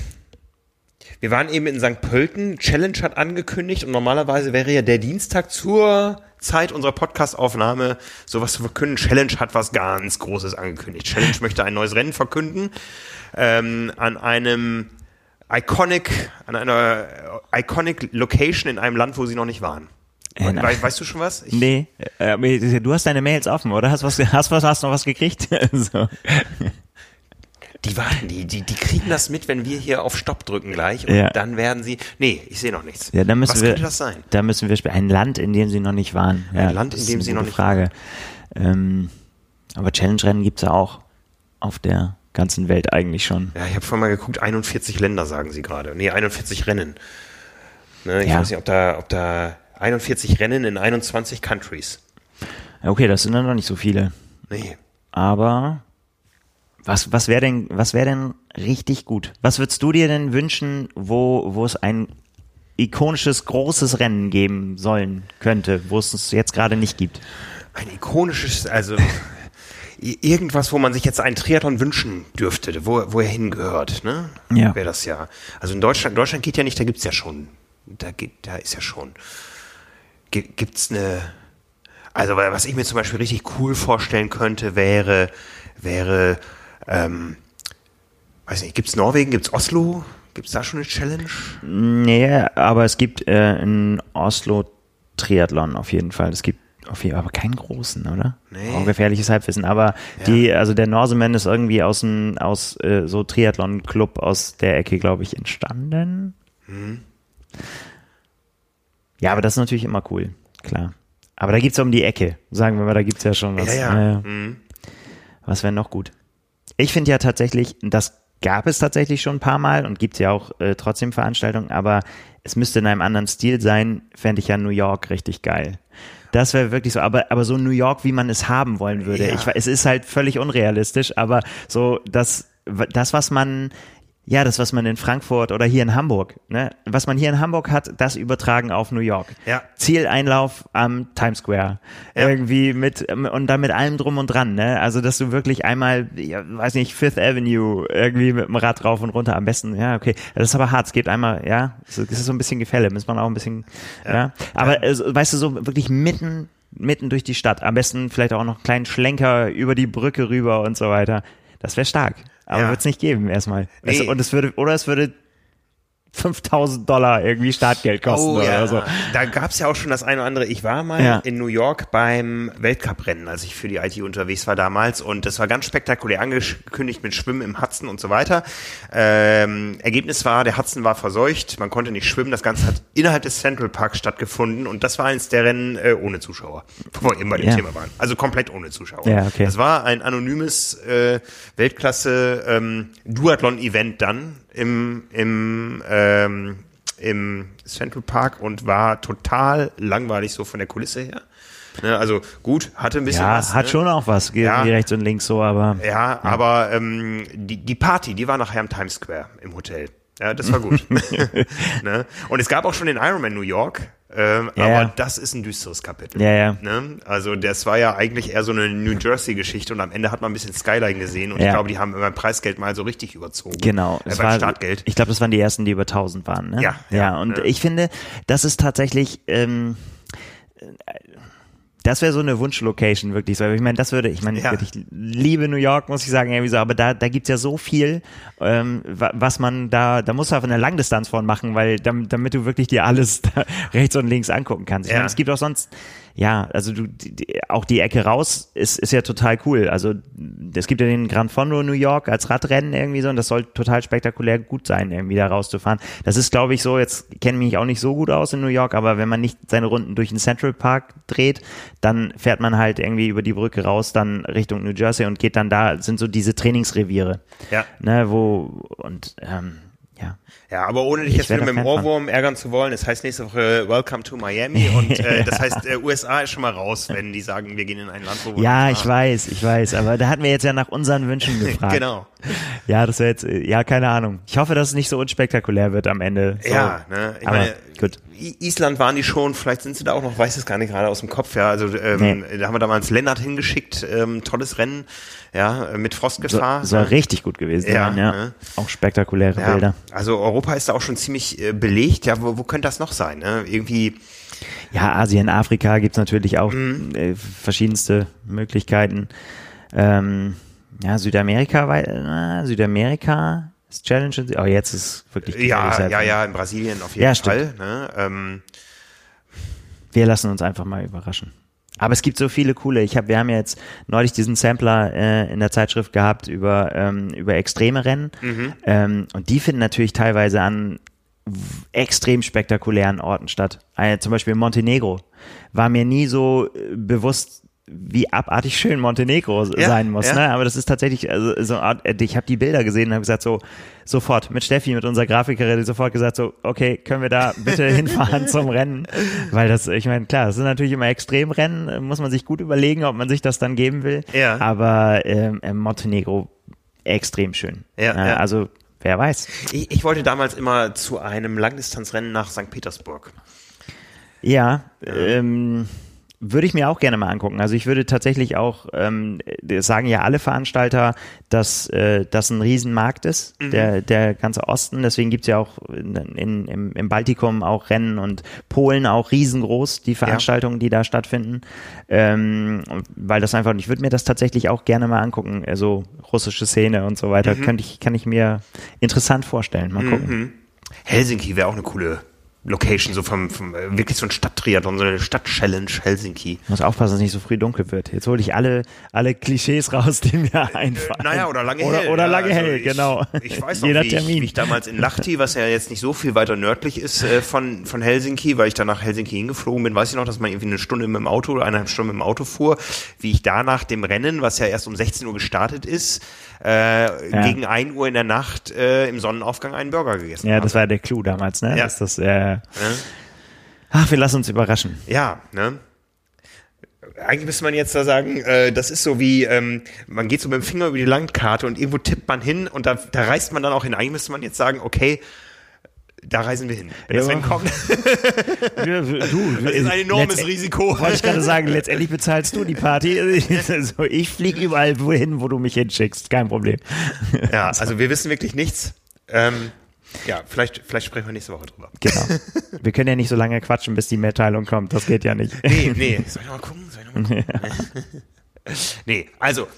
wir waren eben in St. Pölten. Challenge hat angekündigt und normalerweise wäre ja der Dienstag zur Zeit unserer Podcastaufnahme sowas zu verkünden. Challenge hat was ganz Großes angekündigt. Challenge möchte ein neues Rennen verkünden ähm, an einem iconic, an einer iconic Location in einem Land, wo sie noch nicht waren. Äh, We weißt du schon was? Ich nee, äh, du hast deine Mails offen, oder? Hast was, hast was, hast noch was gekriegt? so. Die warten, die, die, die kriegen das mit, wenn wir hier auf Stopp drücken gleich und ja. dann werden sie. Nee, ich sehe noch nichts. Ja, dann müssen Was wir, könnte das sein? Da müssen wir ein Land, in dem sie noch nicht waren. Ja, ein Land, in dem sie noch nicht Frage. waren. Ähm, aber Challenge-Rennen gibt's ja auch auf der ganzen Welt eigentlich schon. Ja, ich habe vorhin mal geguckt, 41 Länder sagen sie gerade. Nee, 41 Rennen. Ne, ich ja. weiß nicht, ob da, ob da 41 Rennen in 21 Countries. Okay, das sind dann noch nicht so viele. Nee. Aber was, was wäre denn, was wäre denn richtig gut? Was würdest du dir denn wünschen, wo, wo es ein ikonisches, großes Rennen geben sollen könnte, wo es es jetzt gerade nicht gibt? Ein ikonisches, also irgendwas, wo man sich jetzt einen Triathlon wünschen dürfte, wo, wo er hingehört, ne? Ja. Wäre das ja. Also in Deutschland, Deutschland geht ja nicht, da gibt's ja schon, da geht, da ist ja schon, gibt's eine, also was ich mir zum Beispiel richtig cool vorstellen könnte, wäre, wäre, ähm, weiß nicht, gibt's Norwegen, gibt's Oslo, gibt's da schon eine Challenge? Nee, aber es gibt äh, ein Oslo Triathlon auf jeden Fall. Es gibt auf jeden Fall, aber keinen großen, oder? Nee. Auch gefährliches Halbwissen. Aber ja. die, also der Norseman ist irgendwie aus dem, aus äh, so Triathlon-Club aus der Ecke, glaube ich, entstanden. Mhm. Ja, aber das ist natürlich immer cool, klar. Aber da gibt's um die Ecke, sagen wir mal, da gibt's ja schon was. Ja, ja. Mhm. Was wäre noch gut? Ich finde ja tatsächlich, das gab es tatsächlich schon ein paar Mal und gibt ja auch äh, trotzdem Veranstaltungen, aber es müsste in einem anderen Stil sein, fände ich ja New York richtig geil. Das wäre wirklich so, aber, aber so New York, wie man es haben wollen würde. Ja. Ich, es ist halt völlig unrealistisch, aber so das, das, was man, ja, das, was man in Frankfurt oder hier in Hamburg, ne, was man hier in Hamburg hat, das übertragen auf New York. Ja. Zieleinlauf am Times Square. Ja. Irgendwie mit, und dann mit allem drum und dran, ne? Also, dass du wirklich einmal, ja, weiß nicht, Fifth Avenue irgendwie mit dem Rad rauf und runter am besten, ja, okay. Das ist aber hart. Es geht einmal, ja, es ist so ein bisschen Gefälle, muss man auch ein bisschen, ja. Aber, äh, so, weißt du, so wirklich mitten, mitten durch die Stadt. Am besten vielleicht auch noch einen kleinen Schlenker über die Brücke rüber und so weiter. Das wäre stark. Aber Ja. wird's nicht geben erstmal. Nee. Es, und es würde, oder es würde 5000 Dollar irgendwie Startgeld kosten Oh oder ja, so. da gab's ja auch schon das eine oder andere. Ich war mal Ja. in New York beim Weltcuprennen, als ich für die IT unterwegs war damals und das war ganz spektakulär angekündigt mit Schwimmen im Hudson und so weiter. Ähm, Ergebnis war, der Hudson war verseucht, man konnte nicht schwimmen, das Ganze hat innerhalb des Central Parks stattgefunden und das war eins der Rennen äh, ohne Zuschauer, wo wir eben bei dem Ja. Thema waren. Also komplett ohne Zuschauer. Ja, okay. Das war ein anonymes äh, Weltklasse ähm, Duathlon-Event dann im, im, ähm, im Central Park und war total langweilig so von der Kulisse her. Ne, also gut, hatte ein bisschen Ja, was. hat ne? schon auch was, Ja. ja. rechts und links so, aber Ja, aber ähm, die, die Party, die war nachher im Times Square im Hotel. Ja, das war gut. ne? Und es gab auch schon den Ironman New York, ähm, Ja, aber ja. das ist ein düsteres Kapitel. Ja, ja. Ne? Also das war ja eigentlich eher so eine New Jersey-Geschichte und am Ende hat man ein bisschen Skyline gesehen und ich Ja. glaube, die haben immer Preisgeld mal so richtig überzogen. Genau, Äh, es beim war, Startgeld. ich glaube, das waren die ersten, die über 1000 waren. Ne? Ja, ja. und ich finde, das ist tatsächlich, ähm, das wäre so eine Wunschlocation wirklich. So. Ich meine, das würde, ich meine, Ja. ich liebe New York, muss ich sagen, irgendwie so, aber da, da gibt's ja so viel, ähm, wa- was man da, da musst du auf eine Langdistanz von machen, weil damit, damit du wirklich dir alles rechts und links angucken kannst. Ich Ja. meine, es gibt auch sonst, ja, also du, die, auch die Ecke raus ist, ist ja total cool. Also es gibt ja den Gran Fondo New York als Radrennen irgendwie so und das soll total spektakulär gut sein, irgendwie da rauszufahren. Das ist, glaube ich, so, jetzt kenne mich auch nicht so gut aus in New York, aber wenn man nicht seine Runden durch den Central Park dreht, dann fährt man halt irgendwie über die Brücke raus, dann Richtung New Jersey und geht dann da, sind so diese Trainingsreviere. Ja. Ne, wo, und ähm, ja. Ja, aber ohne dich Ich jetzt wieder mit dem Fan von. Ohrwurm ärgern zu wollen, es heißt nächste Woche Welcome to Miami und äh, das heißt, äh, USA ist schon mal raus, wenn die sagen, wir gehen in ein Land, wo wir Ja, ich weiß, ich weiß, aber da hatten wir jetzt ja nach unseren Wünschen gefragt. Genau. Ja, das wäre jetzt, äh, ja, keine Ahnung. Ich hoffe, dass es nicht so unspektakulär wird am Ende. So. Ja, ne? Ich Aber meine, gut. Island waren die schon, vielleicht sind sie da auch noch, weiß es gar nicht gerade aus dem Kopf, ja. Also ähm, da haben wir damals Lennart hingeschickt, ähm, tolles Rennen, ja, mit So, Frostgefahr. soll richtig gut gewesen Ja, sein, ja. ne? Auch spektakuläre ja, Bilder. also Europa ist da auch schon ziemlich äh, belegt. Ja, wo, wo könnte das noch sein? Ne? Irgendwie, Ja, Asien, Afrika gibt's natürlich auch Mhm. äh, verschiedenste Möglichkeiten. Ähm, ja, Südamerika, weil, äh, Südamerika ist Challenge. Oh, jetzt ist wirklich ja, ja, ja, in Brasilien auf jeden Ja, Fall. Ne? Ähm, Wir lassen uns einfach mal überraschen. Aber es gibt so viele coole. Ich habe, wir haben ja jetzt neulich diesen Sampler äh, in der Zeitschrift gehabt über ähm, über extreme Rennen Mhm. ähm, und die finden natürlich teilweise an extrem spektakulären Orten statt. Äh, zum Beispiel Montenegro war mir nie so äh, bewusst, wie abartig schön Montenegro Ja, sein muss. ja. Ne? Aber das ist tatsächlich, also so, eine Art- äh, ich habe die Bilder gesehen und habe gesagt so sofort mit Steffi, mit unserer Grafikerin, sofort gesagt so, okay, können wir da bitte hinfahren zum Rennen, weil das, ich meine, klar, das sind natürlich immer Extremrennen, äh, muss man sich gut überlegen, ob man sich das dann geben will. Ja. Aber ähm, äh, Montenegro extrem schön. Ja, Äh, ja. Also wer weiß. ich, ich wollte damals immer zu einem Langdistanzrennen nach St. Petersburg. Ja, ähm, würde ich mir auch gerne mal angucken. Also ich würde tatsächlich auch, ähm, sagen ja alle Veranstalter, dass äh, das ein Riesenmarkt ist, Mhm. der, der ganze Osten. Deswegen gibt's ja auch in, in, im, im Baltikum auch Rennen und Polen auch riesengroß, die Veranstaltungen, die da stattfinden. Ähm, weil das einfach, und ich würde mir das tatsächlich auch gerne mal angucken, also russische Szene und so weiter, Mhm. könnte ich, kann ich mir interessant vorstellen. Mal gucken. Helsinki wäre auch eine coole Location, so vom, vom äh, wirklich so ein Stadttriathlon, so eine Stadt-Challenge Helsinki. Muss aufpassen, dass es nicht so früh dunkel wird. Jetzt hole ich alle, alle Klischees raus, die mir einfallen. Naja, oder lange oder, hell. Oder ja, lange also hell, ich, genau. Ich weiß noch, Jeder wie ich, Termin. wie ich damals in Lahti, was ja jetzt nicht so viel weiter nördlich ist äh, von, von Helsinki, weil ich dann nach Helsinki hingeflogen bin, weiß ich noch, dass man irgendwie eine Stunde mit dem Auto oder eineinhalb Stunden mit dem Auto fuhr, wie ich da nach dem Rennen, was ja erst um 16 Uhr gestartet ist, äh, gegen 1 Uhr in der Nacht äh, im Sonnenaufgang einen Burger gegessen ja, habe. das war der Clou damals, ne? Ja. Dass das, äh, ach, wir lassen uns überraschen. Ja, ne? eigentlich müsste man jetzt da sagen, äh, das ist so wie, ähm, man geht so mit dem Finger über die Landkarte und irgendwo tippt man hin und da, da reist man dann auch hin. Eigentlich müsste man jetzt sagen, okay, da reisen wir hin. Wenn das Ja. Kommt, Ja, du, das ist ein enormes Risiko. Wollte ich gerade sagen, letztendlich bezahlst du die Party. Also ich fliege überall wohin, wo du mich hinschickst. Kein Problem. Ja, also wir wissen wirklich nichts. Ähm, ja, vielleicht, vielleicht sprechen wir nächste Woche drüber. Genau. Wir können ja nicht so lange quatschen, bis die Mitteilung kommt. Das geht ja nicht. Nee, nee. Soll ich noch mal gucken? Soll ich noch mal gucken? Nee, also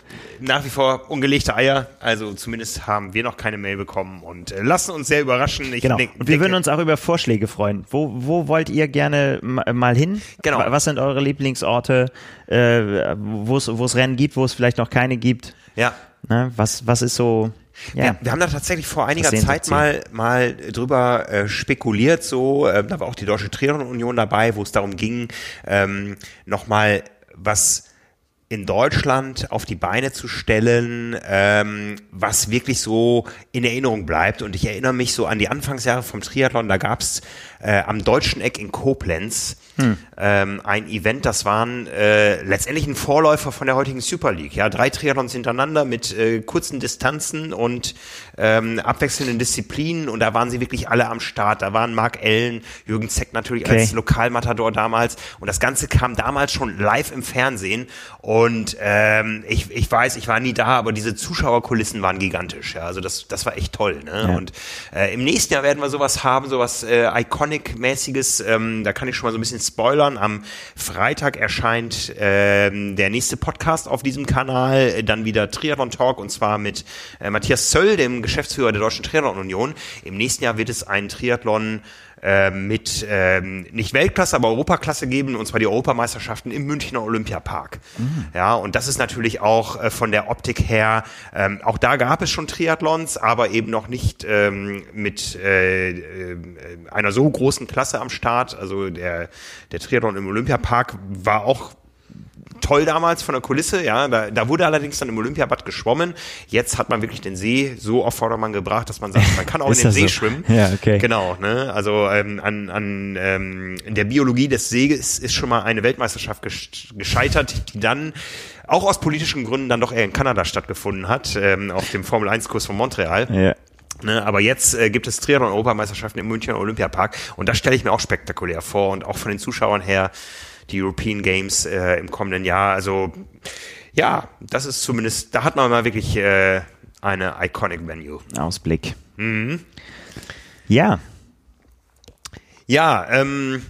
nach wie vor ungelegte Eier. Also zumindest haben wir noch keine Mail bekommen und äh, lassen uns sehr überraschen. Ich Genau. denk- Und wir denke- würden uns auch über Vorschläge freuen. Wo, wo wollt ihr gerne ma- mal hin? Genau. Was sind eure Lieblingsorte, äh, wo es Rennen gibt, wo es vielleicht noch keine gibt? Ja, Ne? Was, was ist so? Ja. Ja, wir haben da tatsächlich vor einiger Zeit mal, mal drüber äh, spekuliert, so, äh, da war auch die Deutsche Triathlon-Union dabei, wo es darum ging, ähm, nochmal was in Deutschland auf die Beine zu stellen, ähm, was wirklich so in Erinnerung bleibt. Und ich erinnere mich so an die Anfangsjahre vom Triathlon, da gab's äh, am Deutschen Eck in Koblenz ähm, ein Event, das waren äh, letztendlich ein Vorläufer von der heutigen Super League. Ja, drei Triathlons hintereinander mit äh, kurzen Distanzen und ähm, abwechselnden Disziplinen und da waren sie wirklich alle am Start. Da waren Marc Ellen, Jürgen Zeck natürlich Okay. als Lokalmatador damals und das Ganze kam damals schon live im Fernsehen und ähm, ich, ich weiß, ich war nie da, aber diese Zuschauerkulissen waren gigantisch. Ja, also das, das war echt toll. Ne? Ja. Und äh, im nächsten Jahr werden wir sowas haben, sowas äh, Iconic-mäßiges. Ähm, da kann ich schon mal so ein bisschen spoilern. Am Freitag erscheint ähm, der nächste Podcast auf diesem Kanal, äh, dann wieder Triathlon Talk und zwar mit äh, Matthias Zöll, dem Geschäftsführer der Deutschen Triathlon Union. Im nächsten Jahr wird es einen Triathlon äh, mit ähm, nicht Weltklasse, aber Europaklasse geben, und zwar die Europameisterschaften im Münchner Olympiapark. Ja, und das ist natürlich auch äh, von der Optik her, ähm, auch da gab es schon Triathlons, aber eben noch nicht ähm, mit äh, äh, einer so großen Klasse am Start. Also der, der Triathlon im Olympiapark war auch toll damals von der Kulisse, ja. Da, da wurde allerdings dann im Olympiabad geschwommen. Jetzt hat man wirklich den See so auf Vordermann gebracht, dass man sagt, man kann auch in den See so? schwimmen. Ja, okay. Genau, ne? Also ähm, an, an ähm, in der Biologie des Sees ist schon mal eine Weltmeisterschaft gesch gescheitert, die dann auch aus politischen Gründen dann doch eher in Kanada stattgefunden hat, ähm, auf dem Formel 1 Kurs von Montreal. Ja. Ne, aber jetzt äh, gibt es Triathlon-Europameisterschaften im Münchner Olympiapark und das stelle ich mir auch spektakulär vor und auch von den Zuschauern her die European Games äh, im kommenden Jahr. Also ja, das ist zumindest, da hat man mal wirklich äh, eine iconic Venue. Ausblick. Mhm. Ja, Ja, ähm,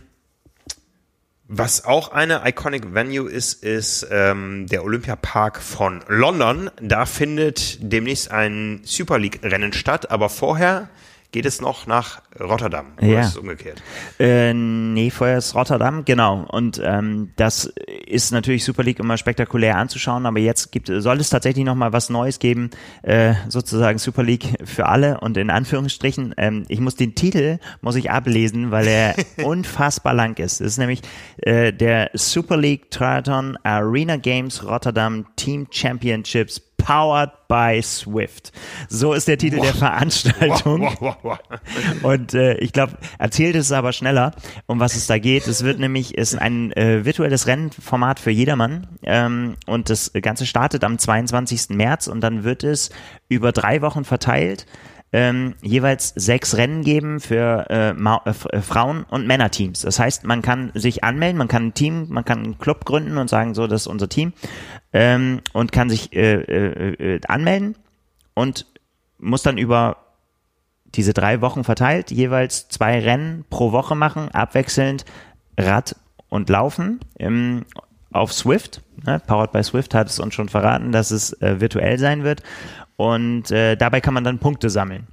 was auch eine iconic Venue ist, ist ähm, der Olympiapark von London. Da findet demnächst ein Super League Rennen statt, aber vorher geht es noch nach Rotterdam. Oder Ja. ist es umgekehrt? Äh, nee, vorher ist Rotterdam, genau. Und ähm, das ist natürlich Super League immer spektakulär anzuschauen, aber jetzt gibt, soll es tatsächlich nochmal was Neues geben, äh, sozusagen Super League für alle und in Anführungsstrichen. Ähm, ich muss den Titel, muss ich ablesen, weil er unfassbar lang ist. Es ist nämlich äh, der Super League Triathlon Arena Games Rotterdam Team Championships Powered by Swift. So ist der Titel der Veranstaltung. Wow, wow, wow. Und äh, ich glaube, erzählt es aber schneller, um was es da geht. Es wird nämlich ist ein äh, virtuelles Rennformat für jedermann ähm, und das Ganze startet am 22. März und dann wird es über drei Wochen verteilt ähm, jeweils sechs Rennen geben für äh, äh, äh, Frauen- und Männerteams. Das heißt, man kann sich anmelden, man kann ein Team, man kann einen Club gründen und sagen, so, das ist unser Team ähm, und kann sich äh, äh, äh, anmelden und muss dann über diese drei Wochen verteilt, jeweils zwei Rennen pro Woche machen, abwechselnd Rad und Laufen ähm, auf Swift. Ne? Powered by Swift hat es uns schon verraten, dass es äh, virtuell sein wird. Und äh, dabei kann man dann Punkte sammeln.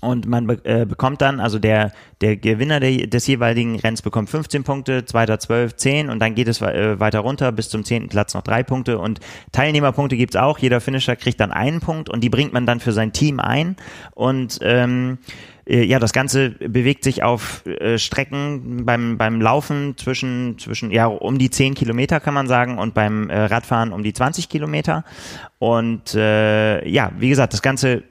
Und man be äh, bekommt dann, also der, der Gewinner der, des jeweiligen Renns bekommt 15 Punkte, zweiter 12, 10 und dann geht es äh, weiter runter bis zum 10. Platz noch drei Punkte und Teilnehmerpunkte gibt's auch. Jeder Finisher kriegt dann einen Punkt und die bringt man dann für sein Team ein und ähm, äh, ja, das Ganze bewegt sich auf äh, Strecken beim, beim Laufen zwischen, zwischen, ja, um die 10 Kilometer kann man sagen und beim äh, Radfahren um die 20 Kilometer. Und äh, ja, wie gesagt, das Ganze äh,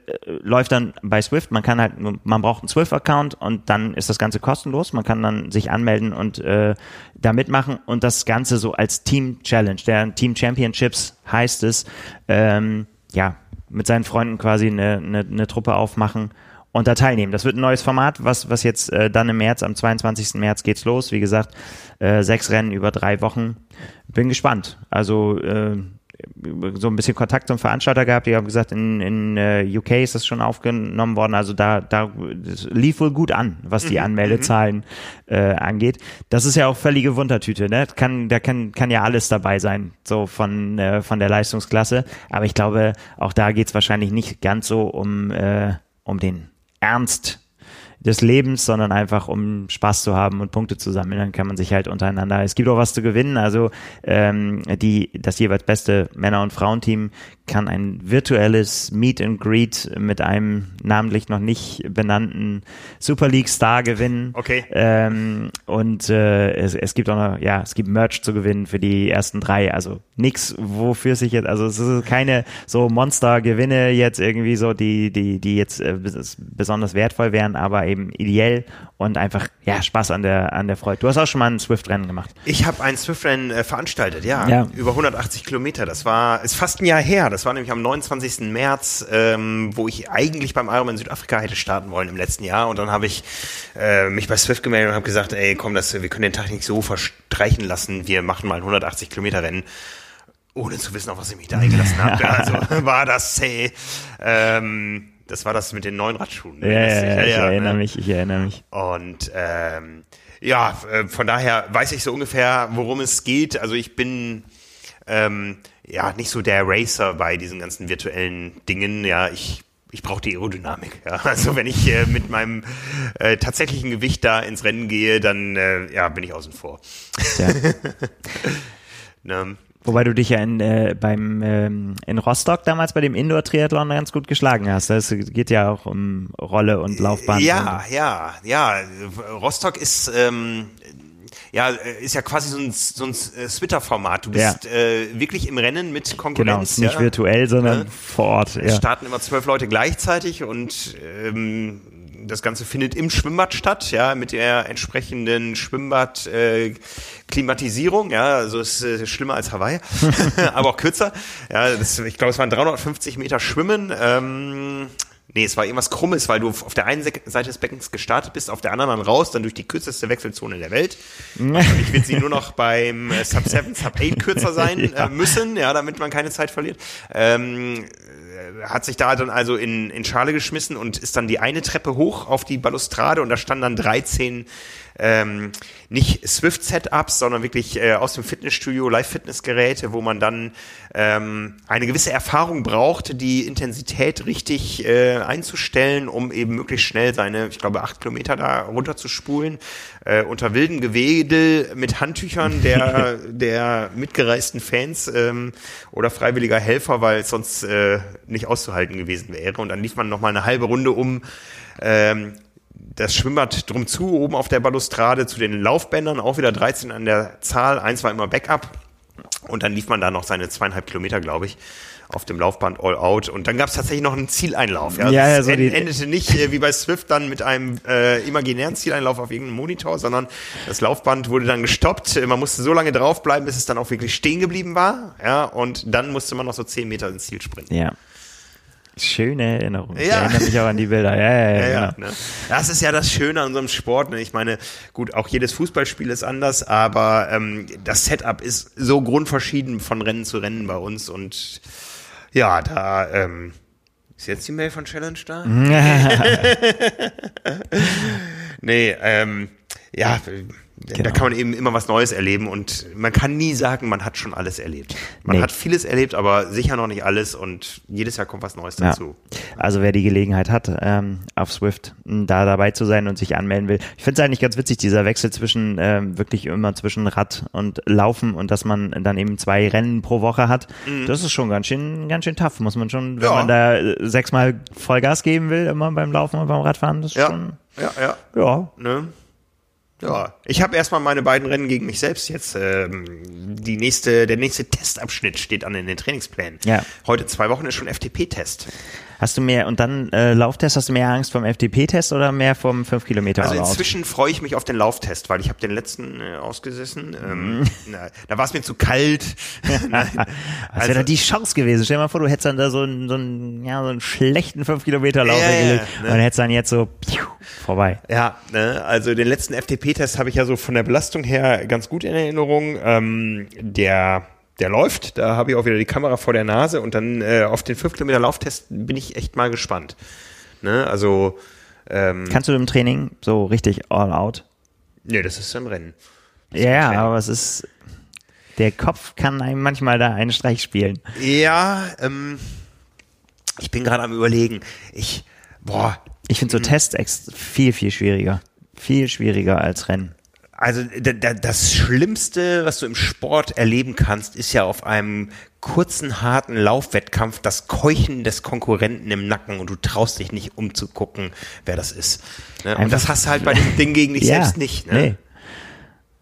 läuft dann bei Swift. Man kann halt, man braucht einen Swift-Account und dann ist das Ganze kostenlos. Man kann dann sich anmelden und äh, da mitmachen und das Ganze so als Team Challenge. Der Team Championships heißt es, ähm, ja, mit seinen Freunden quasi eine, eine, eine Truppe aufmachen und da teilnehmen. Das wird ein neues Format, was, was jetzt äh, dann im März, am 22. März geht's los. Wie gesagt, äh, sechs Rennen über drei Wochen. Bin gespannt. Also äh, so ein bisschen Kontakt zum Veranstalter gehabt. Die haben gesagt, in, in uh, UK ist das schon aufgenommen worden. Also da, da lief wohl gut an, was die mhm, Anmeldezahlen äh, angeht. Das ist ja auch völlige Wundertüte. Ne? Kann, da kann, kann ja alles dabei sein, so von, äh, von der Leistungsklasse. Aber ich glaube, auch da geht's wahrscheinlich nicht ganz so um, äh, um den Ernst des Lebens, sondern einfach um Spaß zu haben und Punkte zu sammeln. Dann kann man sich halt untereinander. Es gibt auch was zu gewinnen. Also ähm, die das jeweils beste Männer- und Frauenteam kann ein virtuelles Meet and Greet mit einem namentlich noch nicht benannten Super League Star gewinnen. Okay. Ähm, und äh, es, es gibt auch noch, ja, es gibt Merch zu gewinnen für die ersten drei. Also nix, wofür sich jetzt, also es ist keine so Monster-Gewinne jetzt irgendwie so, die, die, die jetzt äh, besonders wertvoll wären, aber eben ideell und einfach, ja, Spaß an der, an der Freude. Du hast auch schon mal ein Swift-Rennen gemacht. Ich habe ein Swift-Rennen äh, veranstaltet, ja, ja. Über 180 Kilometer. Das war, ist fast ein Jahr her. Das war nämlich am 29. März, ähm, wo ich eigentlich beim Ironman Südafrika hätte starten wollen im letzten Jahr. Und dann habe ich äh, mich bei Swift gemeldet und habe gesagt, ey, komm, das, wir können den Tag nicht so verstreichen lassen. Wir machen mal ein 180 Kilometer Rennen ohne zu wissen, auf was ich mich da eingelassen habe. Also war das, hey, ähm, das war das mit den neuen Radschuhen. Ja, ja, ja, ich erinnere ne? mich, ich erinnere mich. Und ähm, ja, äh, von daher weiß ich so ungefähr, worum es geht. Also ich bin ähm, ja nicht so der Racer bei diesen ganzen virtuellen Dingen. Ja, ich ich brauche die Aerodynamik. Ja. Also wenn ich äh, mit meinem äh, tatsächlichen Gewicht da ins Rennen gehe, dann äh, ja, bin ich außen vor. Ja. ne? Wobei du dich ja in, äh, beim, ähm, in Rostock damals bei dem Indoor-Triathlon ganz gut geschlagen hast. Es geht ja auch um Rolle und Laufbahn. Ja, ja, ja. Rostock ist, ähm, ja, ist ja quasi so ein, so ein Twitter-Format. Du bist ja. äh, wirklich im Rennen mit Konkurrenz. Genau, nicht ja? virtuell, sondern ja. vor Ort. Ja. Starten immer zwölf Leute gleichzeitig und ähm, das Ganze findet im Schwimmbad statt, ja, mit der entsprechenden Schwimmbad-Klimatisierung, äh, ja, also ist äh, schlimmer als Hawaii, aber auch kürzer. Ja, das, ich glaube, es waren 350 Meter Schwimmen. Ähm, Nee, es war irgendwas Krummes, weil du auf der einen Seite des Beckens gestartet bist, auf der anderen dann raus, dann durch die kürzeste Wechselzone der Welt. Wahrscheinlich wird sie nur noch beim äh, Sub 7, Sub 8 kürzer sein ja. äh, müssen, ja, damit man keine Zeit verliert. Ähm, hat sich da dann also in, in Schale geschmissen und ist dann die eine Treppe hoch auf die Balustrade und da standen dann 13 ähm, nicht Swift-Setups, sondern wirklich äh, aus dem Fitnessstudio Live-Fitness-Geräte, wo man dann ähm, eine gewisse Erfahrung braucht, die Intensität richtig äh, einzustellen, um eben möglichst schnell seine, ich glaube, acht Kilometer da runter zu spulen, äh, unter wilden Gewedel mit Handtüchern der, der mitgereisten Fans ähm, oder freiwilliger Helfer, weil es sonst äh, nicht auszuhalten gewesen wäre. Und dann lief man nochmal eine halbe Runde um ähm, das Schwimmbad drum zu, oben auf der Balustrade zu den Laufbändern, auch wieder 13 an der Zahl, eins war immer Backup. Und dann lief man da noch seine zweieinhalb Kilometer, glaube ich, auf dem Laufband All Out. Und dann gab es tatsächlich noch einen Zieleinlauf. Ja, ja, ja so end, endete nicht äh, wie bei Swift dann mit einem äh, imaginären Zieleinlauf auf irgendeinem Monitor, sondern das Laufband wurde dann gestoppt. Man musste so lange draufbleiben, bis es dann auch wirklich stehen geblieben war. Ja, und dann musste man noch so zehn Meter ins Ziel sprinten. Ja. Schöne Erinnerung. Ja. Ich erinnere mich auch an die Bilder. Ja, ja, ja. ja, genau. ne? Das ist ja das Schöne an unserem Sport. Ne? Ich meine, gut, auch jedes Fußballspiel ist anders, aber ähm, das Setup ist so grundverschieden von Rennen zu Rennen bei uns. Und ja, da ähm, ist jetzt die Mail von Challenge da? nee, ähm, ja, da Genau. kann man eben immer was Neues erleben und man kann nie sagen, man hat schon alles erlebt. Man Nee. hat vieles erlebt, aber sicher noch nicht alles und jedes Jahr kommt was Neues Ja. dazu. Also wer die Gelegenheit hat, ähm, auf Swift m, da dabei zu sein und sich anmelden will. Ich finde es eigentlich ganz witzig, dieser Wechsel zwischen ähm, wirklich immer zwischen Rad und Laufen und dass man dann eben zwei Rennen pro Woche hat. Das ist schon ganz schön, ganz schön tough, muss man schon, wenn Mhm. Ja. man da äh, sechsmal Vollgas geben will, immer beim Laufen und beim Radfahren, das ist Ja, schon, ja, ja. ja. Ne? Ja, ich habe erstmal meine beiden Rennen gegen mich selbst jetzt. Ähm, die nächste, der nächste Testabschnitt steht an in den Trainingsplänen. Ja. Heute zwei Wochen ist schon FTP-Test. Hast du mehr, und dann äh, Lauftest, hast du mehr Angst vom FDP-Test oder mehr vom 5 Kilometer Also inzwischen freue ich mich auf den Lauftest, weil ich habe den letzten äh, ausgesessen. Ähm, Mhm. na, da war es mir zu kalt. Nein. Das Also- wäre dann die Chance gewesen. Stell dir mal vor, du hättest dann da so einen, so einen, ja, so einen schlechten 5 Kilometer Lauf ja, hingelegt ne? und hättest dann jetzt so piu, vorbei. Ja, ne, also den letzten FTP-Test habe ich ja so von der Belastung her ganz gut in Erinnerung. Ähm, der, der läuft, da habe ich auch wieder die Kamera vor der Nase und dann äh, auf den 5 Kilometer Lauftest bin ich echt mal gespannt. Ne, also, ähm, Kannst du im Training so richtig all out? nee, das ist im Rennen. Ja, ja, Training. aber es ist, der Kopf kann einem manchmal da einen Streich spielen. Ja, ähm, ich bin gerade am überlegen. Ich, boah, Ich finde so Tests ex viel, viel schwieriger. Viel schwieriger als Rennen. Also da, da, das Schlimmste, was du im Sport erleben kannst, ist ja auf einem kurzen, harten Laufwettkampf das Keuchen des Konkurrenten im Nacken und du traust dich nicht umzugucken, wer das ist. Ne? Und das hast du halt bei dem Ding gegen dich selbst nicht. Ne?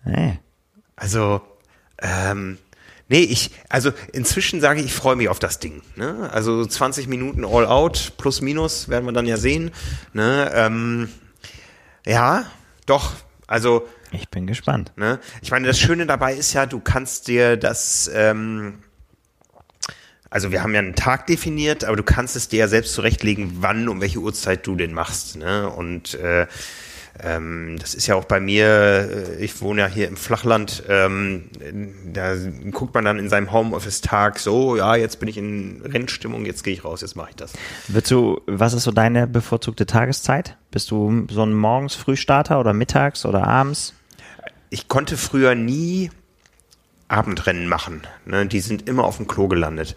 Nee. Nee. Also, ähm, nee, ich, also inzwischen sage ich, ich freue mich auf das Ding. Ne? Also 20 Minuten All Out plus minus werden wir dann ja sehen. Ne? Ähm, ja, doch. Also Ich bin gespannt. Ne? Ich meine, das Schöne dabei ist ja, du kannst dir das, ähm, also wir haben ja einen Tag definiert, aber du kannst es dir ja selbst zurechtlegen, wann, um welche Uhrzeit du den machst. Ne? Und äh, ähm, das ist ja auch bei mir, äh, ich wohne ja hier im Flachland, ähm, da guckt man dann in seinem Homeoffice-Tag so, ja, jetzt bin ich in Rennstimmung, jetzt gehe ich raus, jetzt mache ich das. Würdest du, was ist so deine bevorzugte Tageszeit? Bist du so ein morgens Frühstarter oder mittags oder abends? Ich konnte früher nie Abendrennen machen. Ne? Die sind immer auf dem Klo gelandet.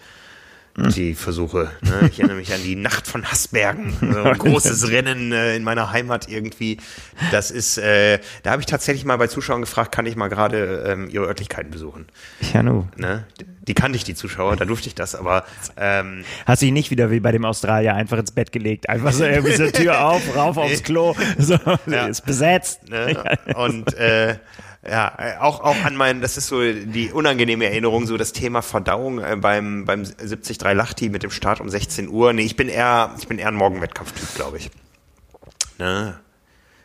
Die Versuche. Ne? Ich erinnere mich an die Nacht von Haßbergen. So ein großes Rennen äh, in meiner Heimat irgendwie. Das ist, äh, da habe ich tatsächlich mal bei Zuschauern gefragt, kann ich mal gerade ähm, ihre Örtlichkeiten besuchen. Ja, nu. Ne? Die kannte ich, die Zuschauer, da durfte ich das, aber ähm, Hast dich nicht wieder wie bei dem Australier einfach ins Bett gelegt. Einfach so irgendwie so Tür auf, rauf aufs Klo. So, Ja. ist besetzt. Ne? Und äh, ja, äh, auch, auch an meinen, das ist so die unangenehme Erinnerung, so das Thema Verdauung äh, beim, beim 73 Lachti mit dem Start um 16 Uhr. Nee, ich bin eher, ich bin eher ein Morgenwettkampftyp, glaube ich. Ne?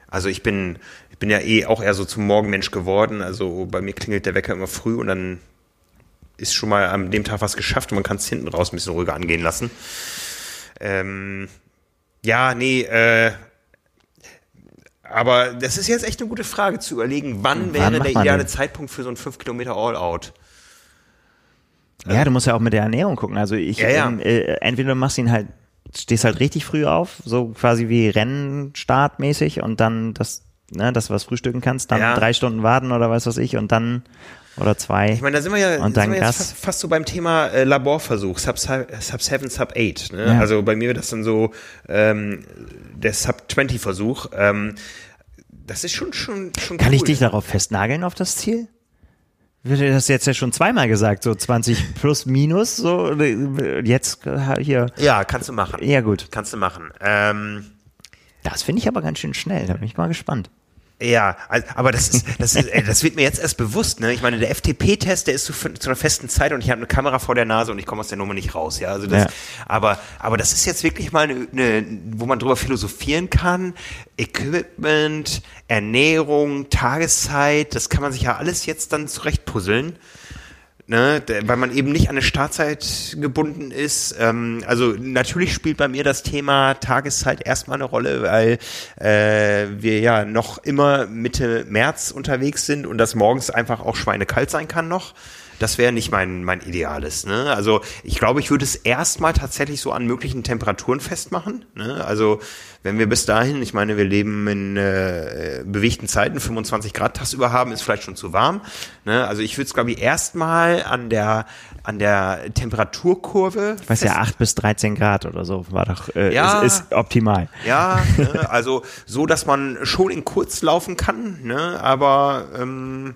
Also ich bin, ich bin ja eh auch eher so zum Morgenmensch geworden. Also bei mir klingelt der Wecker immer früh und dann ist schon mal an dem Tag was geschafft und man kann es hinten raus ein bisschen ruhiger angehen lassen. Ähm, ja, nee, äh, aber das ist jetzt echt eine gute Frage zu überlegen, wann, Wann wäre der ideale den? Zeitpunkt für so ein 5 Kilometer All-Out? Ja, du musst ja auch mit der Ernährung gucken. Also ich, Ja, ja. Ähm, äh, entweder du machst ihn halt, stehst halt richtig früh auf, so quasi wie Rennstartmäßig und dann das, ne, dass du was frühstücken kannst, dann Ja. drei Stunden warten oder was weiß ich und dann oder zwei. Ich meine, da sind wir ja, Und sind dann wir jetzt fast, fast so beim Thema äh, Laborversuch, Sub, Sub 7, Sub 8. Ne? Ja. Also bei mir wird das dann so ähm, der Sub 20 Versuch. Ähm, das ist schon, schon, schon Kann cool. ich dich darauf festnageln auf das Ziel? Wird dir das jetzt ja schon zweimal gesagt, so 20 plus minus, so äh, jetzt äh, hier. Ja, kannst du machen. Ja gut, Kannst du machen. Ähm, das finde ich aber ganz schön schnell, da bin ich mal gespannt. Ja, also, aber das ist, das ist, das wird mir jetzt erst bewusst, ne? Ich meine, der FTP-Test, der ist zu, zu einer festen Zeit und ich habe eine Kamera vor der Nase und ich komme aus der Nummer nicht raus, ja. Also das, Ja. aber, aber das ist jetzt wirklich mal eine, eine, wo man drüber philosophieren kann. Equipment, Ernährung, Tageszeit, das kann man sich ja alles jetzt dann zurechtpuzzeln. Ne, weil man eben nicht an eine Startzeit gebunden ist. Ähm, also natürlich spielt bei mir das Thema Tageszeit erstmal eine Rolle, weil äh, wir ja noch immer Mitte März unterwegs sind und das morgens einfach auch schweinekalt sein kann noch. Das wäre nicht mein, mein Ideales. Ne? Also ich glaube, ich würde es erstmal tatsächlich so an möglichen Temperaturen festmachen. Ne? Also wenn wir bis dahin, ich meine, wir leben in äh, bewegten Zeiten, 25 Grad tagsüber haben, ist vielleicht schon zu warm. Ne? Also ich würde es, glaube ich, erstmal an der an der Temperaturkurve. Ich weiß ja, 8 bis 13 Grad oder so war doch, äh, ja, ist, ist optimal. Ja, ne? also so, dass man schon in kurz laufen kann, ne? aber ähm,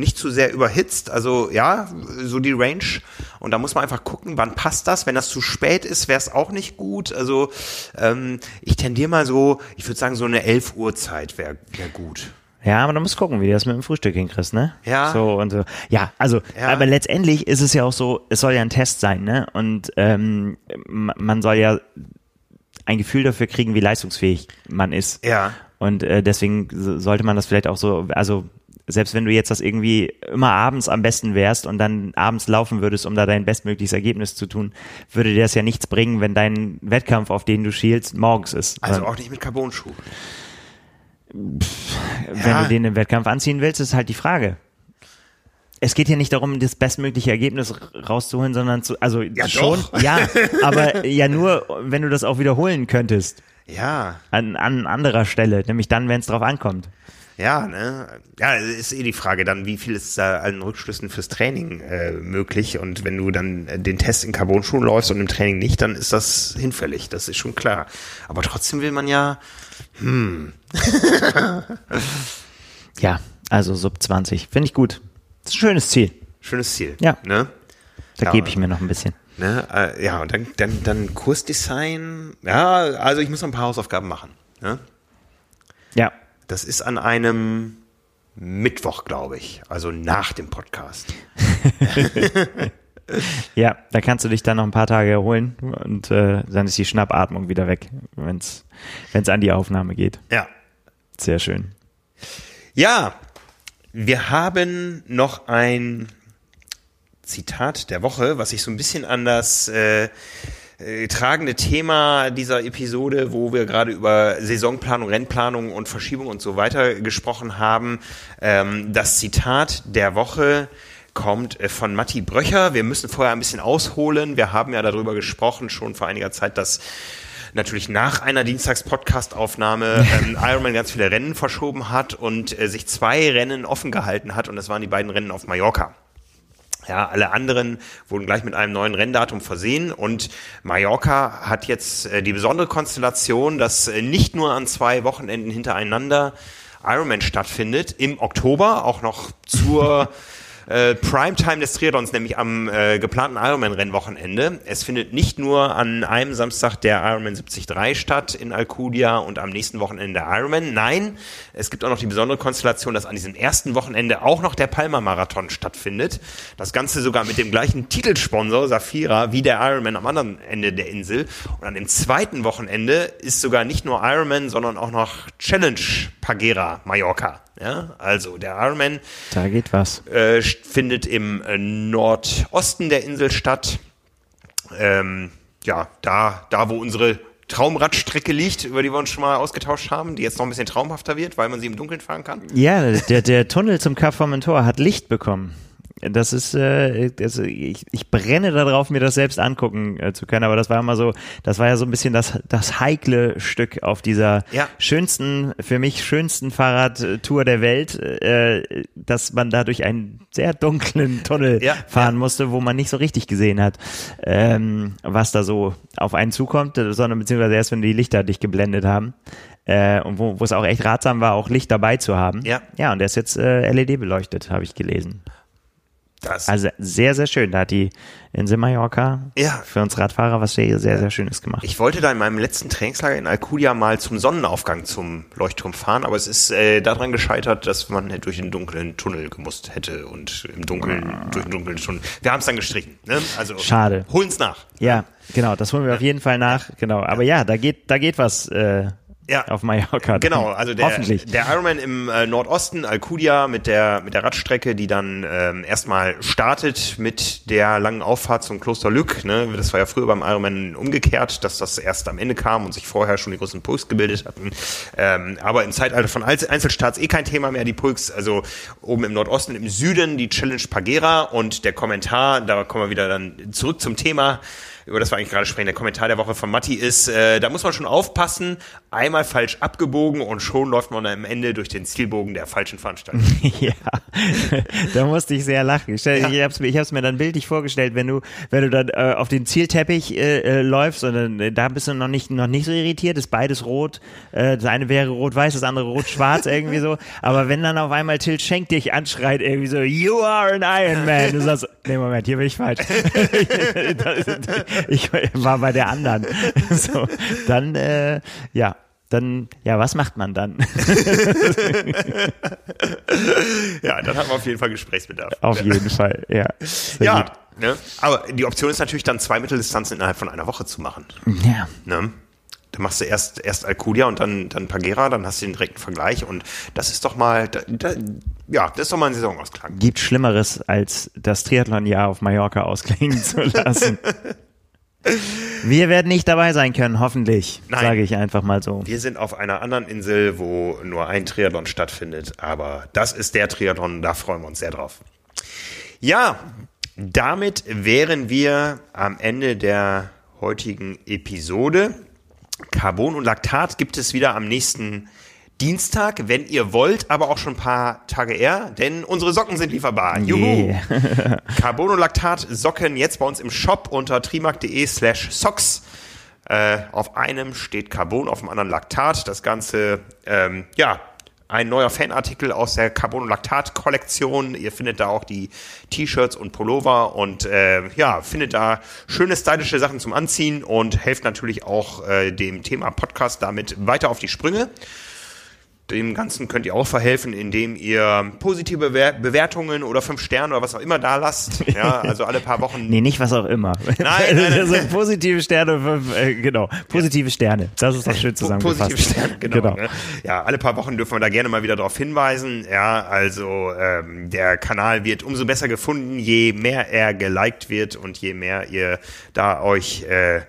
nicht zu sehr überhitzt. Also ja, so die Range. Und da muss man einfach gucken, wann passt das. Wenn das zu spät ist, wäre es auch nicht gut. Also ähm, ich tendiere mal so, ich würde sagen, so eine 11 Uhr Zeit wäre wär gut. Ja, aber du musst gucken, wie du das mit dem Frühstück hinkriegst, ne? Ja. So und so. Ja, also, ja. aber letztendlich ist es ja auch so, es soll ja ein Test sein, ne? Und ähm, man soll ja ein Gefühl dafür kriegen, wie leistungsfähig man ist. Ja. Und äh, deswegen sollte man das vielleicht auch so, also selbst wenn du jetzt das irgendwie immer abends am besten wärst und dann abends laufen würdest, um da dein bestmögliches Ergebnis zu tun, würde dir das ja nichts bringen, wenn dein Wettkampf, auf den du schielst, morgens ist. Also auch nicht mit Carbon-Schuh. Wenn ja. du den im Wettkampf anziehen willst, ist halt die Frage. Es geht hier nicht darum, das bestmögliche Ergebnis rauszuholen, sondern zu, also ja, schon, doch. ja, aber ja nur, wenn du das auch wiederholen könntest. Ja. An, an anderer Stelle, nämlich dann, wenn es drauf ankommt. Ja, ne? Ja, ist eh die Frage dann, wie viel ist da an Rückschlüssen fürs Training äh, möglich? Und wenn du dann den Test in Carbon-Schuhen läufst und im Training nicht, dann ist das hinfällig, das ist schon klar. Aber trotzdem will man ja, hm. ja, also sub 20, finde ich gut. Das ist ein schönes Ziel. Schönes Ziel. Ja. Ne? Da ja, gebe ich mir noch ein bisschen. Ne, äh, ja, und dann, dann, dann Kursdesign. Ja, also ich muss noch ein paar Hausaufgaben machen. Ne? Ja. Das ist an einem Mittwoch, glaube ich. Also nach dem Podcast. ja, da kannst du dich dann noch ein paar Tage erholen und äh, dann ist die Schnappatmung wieder weg, wenn es an die Aufnahme geht. Ja. Sehr schön. Ja, wir haben noch ein Zitat der Woche, was sich so ein bisschen an das äh, äh, tragende Thema dieser Episode, wo wir gerade über Saisonplanung, Rennplanung und Verschiebung und so weiter gesprochen haben. Ähm, das Zitat der Woche kommt äh, von Matti Bröcher. Wir müssen vorher ein bisschen ausholen. Wir haben ja darüber gesprochen schon vor einiger Zeit, dass natürlich nach einer Dienstags-Podcast-Aufnahme ähm, Ironman ganz viele Rennen verschoben hat und äh, sich zwei Rennen offen gehalten hat und das waren die beiden Rennen auf Mallorca. Ja, alle anderen wurden gleich mit einem neuen Renndatum versehen. Und Mallorca hat jetzt äh, die besondere Konstellation, dass äh, nicht nur an zwei Wochenenden hintereinander Ironman stattfindet, im Oktober auch noch zur äh, Primetime des Triathlons, nämlich am äh, geplanten Ironman-Rennwochenende. Es findet nicht nur an einem Samstag der Ironman 73 statt in Alcudia und am nächsten Wochenende der Ironman. Nein, es gibt auch noch die besondere Konstellation, dass an diesem ersten Wochenende auch noch der Palma-Marathon stattfindet. Das Ganze sogar mit dem gleichen Titelsponsor, Safira, wie der Ironman am anderen Ende der Insel. Und an dem zweiten Wochenende ist sogar nicht nur Ironman, sondern auch noch Challenge Pagera Mallorca. Ja, also der Ironman. Da geht was. Äh, findet im äh, Nordosten der Insel statt. Ähm, ja, da, da wo unsere Traumradstrecke liegt, über die wir uns schon mal ausgetauscht haben, die jetzt noch ein bisschen traumhafter wird, weil man sie im Dunkeln fahren kann. Ja, der, der Tunnel zum Kap Formentor hat Licht bekommen. Das ist, äh, also ich, ich brenne darauf, mir das selbst angucken äh, zu können, aber das war immer so, das war ja so ein bisschen das, das heikle Stück auf dieser ja. schönsten, für mich schönsten Fahrradtour der Welt, äh, dass man da durch einen sehr dunklen Tunnel ja, fahren musste, wo man nicht so richtig gesehen hat, ähm, was da so auf einen zukommt, sondern beziehungsweise erst, wenn die Lichter dich geblendet haben. Äh, und wo, wo es auch echt ratsam war, auch Licht dabei zu haben. Ja. Ja, und der ist jetzt äh, LED beleuchtet, habe ich gelesen. Das. Also sehr, sehr schön. Da hat die Insel Mallorca Ja. für uns Radfahrer was sehr, sehr, sehr Schönes gemacht. Ich wollte da in meinem letzten Trainingslager in Alcudia mal zum Sonnenaufgang zum Leuchtturm fahren, aber es ist äh, daran gescheitert, dass man durch den dunklen Tunnel gemusst hätte und im Dunkeln, durch den dunklen Tunnel. Wir haben es dann gestrichen. Ne? Also Schade. holen's nach. Ja, genau, das holen wir auf jeden Fall nach. Genau. Aber ja, da geht, da geht was äh, ja. auf Mallorca. Genau, also der, Hoffentlich. der Ironman im äh, Nordosten, Alcudia mit der, mit der Radstrecke, die dann ähm, erstmal startet mit der langen Auffahrt zum Kloster Lück. Ne? Das war ja früher beim Ironman umgekehrt, dass das erst am Ende kam und sich vorher schon die großen Pulks gebildet hatten. Ähm, aber im Zeitalter von Einzelstarts eh kein Thema mehr, die Pulks. Also oben im Nordosten, im Süden die Challenge Pagera und der Kommentar, da kommen wir wieder dann zurück zum Thema über das wir eigentlich gerade sprechen, der Kommentar der Woche von Matti ist, äh, da muss man schon aufpassen, einmal falsch abgebogen und schon läuft man am Ende durch den Zielbogen der falschen Veranstaltung. ja, da musste ich sehr lachen. Ich, ja. ich habe es ich mir dann bildlich vorgestellt, wenn du, wenn du dann äh, auf den Zielteppich äh, äh, läufst und dann, äh, da bist du noch nicht, noch nicht so irritiert, ist beides rot, äh, das eine wäre rot-weiß, das andere rot-schwarz irgendwie so, aber wenn dann auf einmal Till Schenk dich anschreit irgendwie so, you are an Iron Man, du sagst, nee Moment, hier bin ich falsch. ich war bei der anderen. So, dann, äh, ja, dann, ja, was macht man dann? ja, dann hat man auf jeden Fall Gesprächsbedarf. Auf jeden Fall, ja. Sehr ja, ne? aber die Option ist natürlich dann zwei Mitteldistanzen innerhalb von einer Woche zu machen. Ja. Ne? Da machst du erst, erst Alcudia und dann, dann Pagera, dann hast du den direkten Vergleich und das ist doch mal, da, da, ja, das ist doch mal ein Saisonausklang. Gibt Schlimmeres, als das Triathlon-Jahr auf Mallorca ausklingen zu lassen. Wir werden nicht dabei sein können, hoffentlich, sage ich einfach mal so. Wir sind auf einer anderen Insel, wo nur ein Triathlon stattfindet, aber das ist der Triathlon, da freuen wir uns sehr drauf. Ja, damit wären wir am Ende der heutigen Episode. Carbon und Laktat gibt es wieder am nächsten Dienstag, wenn ihr wollt, aber auch schon ein paar Tage eher, denn unsere Socken sind lieferbar. Juhu! Yeah. Carbonolactat Socken jetzt bei uns im Shop unter trimark.de slash socks. Äh, auf einem steht Carbon, auf dem anderen Laktat. Das Ganze, ähm, ja, ein neuer Fanartikel aus der Carbonolactat-Kollektion. Ihr findet da auch die T-Shirts und Pullover und äh, ja, findet da schöne stylische Sachen zum Anziehen und helft natürlich auch äh, dem Thema Podcast damit weiter auf die Sprünge. Dem Ganzen könnt ihr auch verhelfen, indem ihr positive Bewertungen oder fünf Sterne oder was auch immer da lasst. Ja, also alle paar Wochen. nee, nicht was auch immer. Nein, nein, also positive Sterne, fünf, äh, genau. Positive ja. Sterne. Das ist doch schön zusammengefasst. Positive Sterne, genau. genau. Ne? Ja, alle paar Wochen dürfen wir da gerne mal wieder darauf hinweisen. Ja, also ähm, der Kanal wird umso besser gefunden, je mehr er geliked wird und je mehr ihr da euch äh,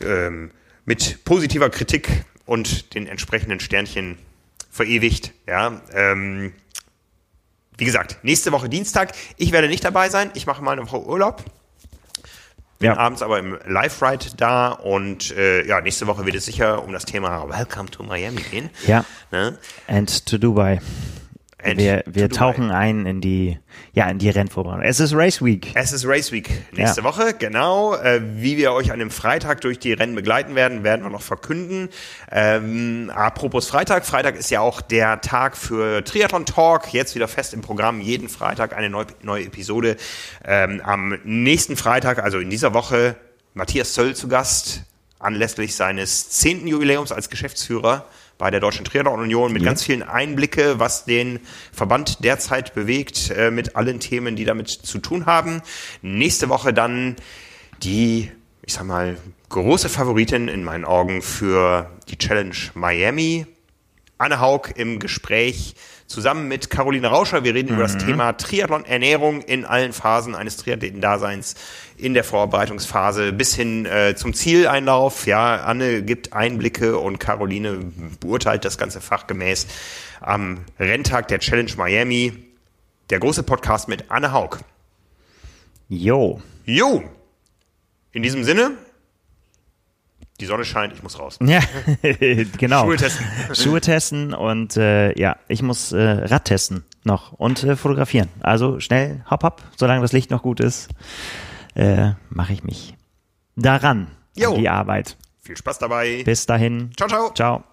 ähm, mit positiver Kritik und den entsprechenden Sternchen verewigt. Ja, ähm, wie gesagt, nächste Woche Dienstag. Ich werde nicht dabei sein. Ich mache mal eine Woche Urlaub. Bin ja. abends aber im Live-Ride da und äh, ja, nächste Woche wird es sicher um das Thema Welcome to Miami gehen. Ja. Ne? And to Dubai. Wir wir tauchen ein in die, ja, in die Rennvorbereitung. Es ist Race Week. Es ist Race Week nächste ja. Woche, genau. Äh, wie wir euch an dem Freitag durch die Rennen begleiten werden, werden wir noch verkünden. Ähm, apropos Freitag, Freitag ist ja auch der Tag für Triathlon Talk. Jetzt wieder fest im Programm, jeden Freitag eine neue, neue Episode. Ähm, am nächsten Freitag, also in dieser Woche, Matthias Zöll zu Gast, anlässlich seines zehnten Jubiläums als Geschäftsführer bei der Deutschen Triathlon Union mit ja. ganz vielen Einblicke, was den Verband derzeit bewegt, äh, mit allen Themen, die damit zu tun haben. Nächste Woche dann die, ich sag mal, große Favoritin in meinen Augen für die Challenge Miami. Anne Haug im Gespräch zusammen mit Caroline Rauscher. Wir reden mhm. über das mhm. Thema Triathlon-Ernährung in allen Phasen eines Triathleten-Daseins, in der Vorbereitungsphase bis hin äh, zum Zieleinlauf. Ja, Anne gibt Einblicke und Caroline beurteilt das Ganze fachgemäß am Renntag der Challenge Miami. Der große Podcast mit Anne Haug. Jo. Jo. In diesem Sinne, die Sonne scheint, ich muss raus. Ja, genau. Schuhe testen. Schuhe testen und äh, ja, ich muss äh, Rad testen noch und äh, fotografieren. Also schnell, hopp, hopp, solange das Licht noch gut ist, äh, mache ich mich daran. Jo. Die Arbeit. Viel Spaß dabei. Bis dahin. Ciao, ciao. Ciao.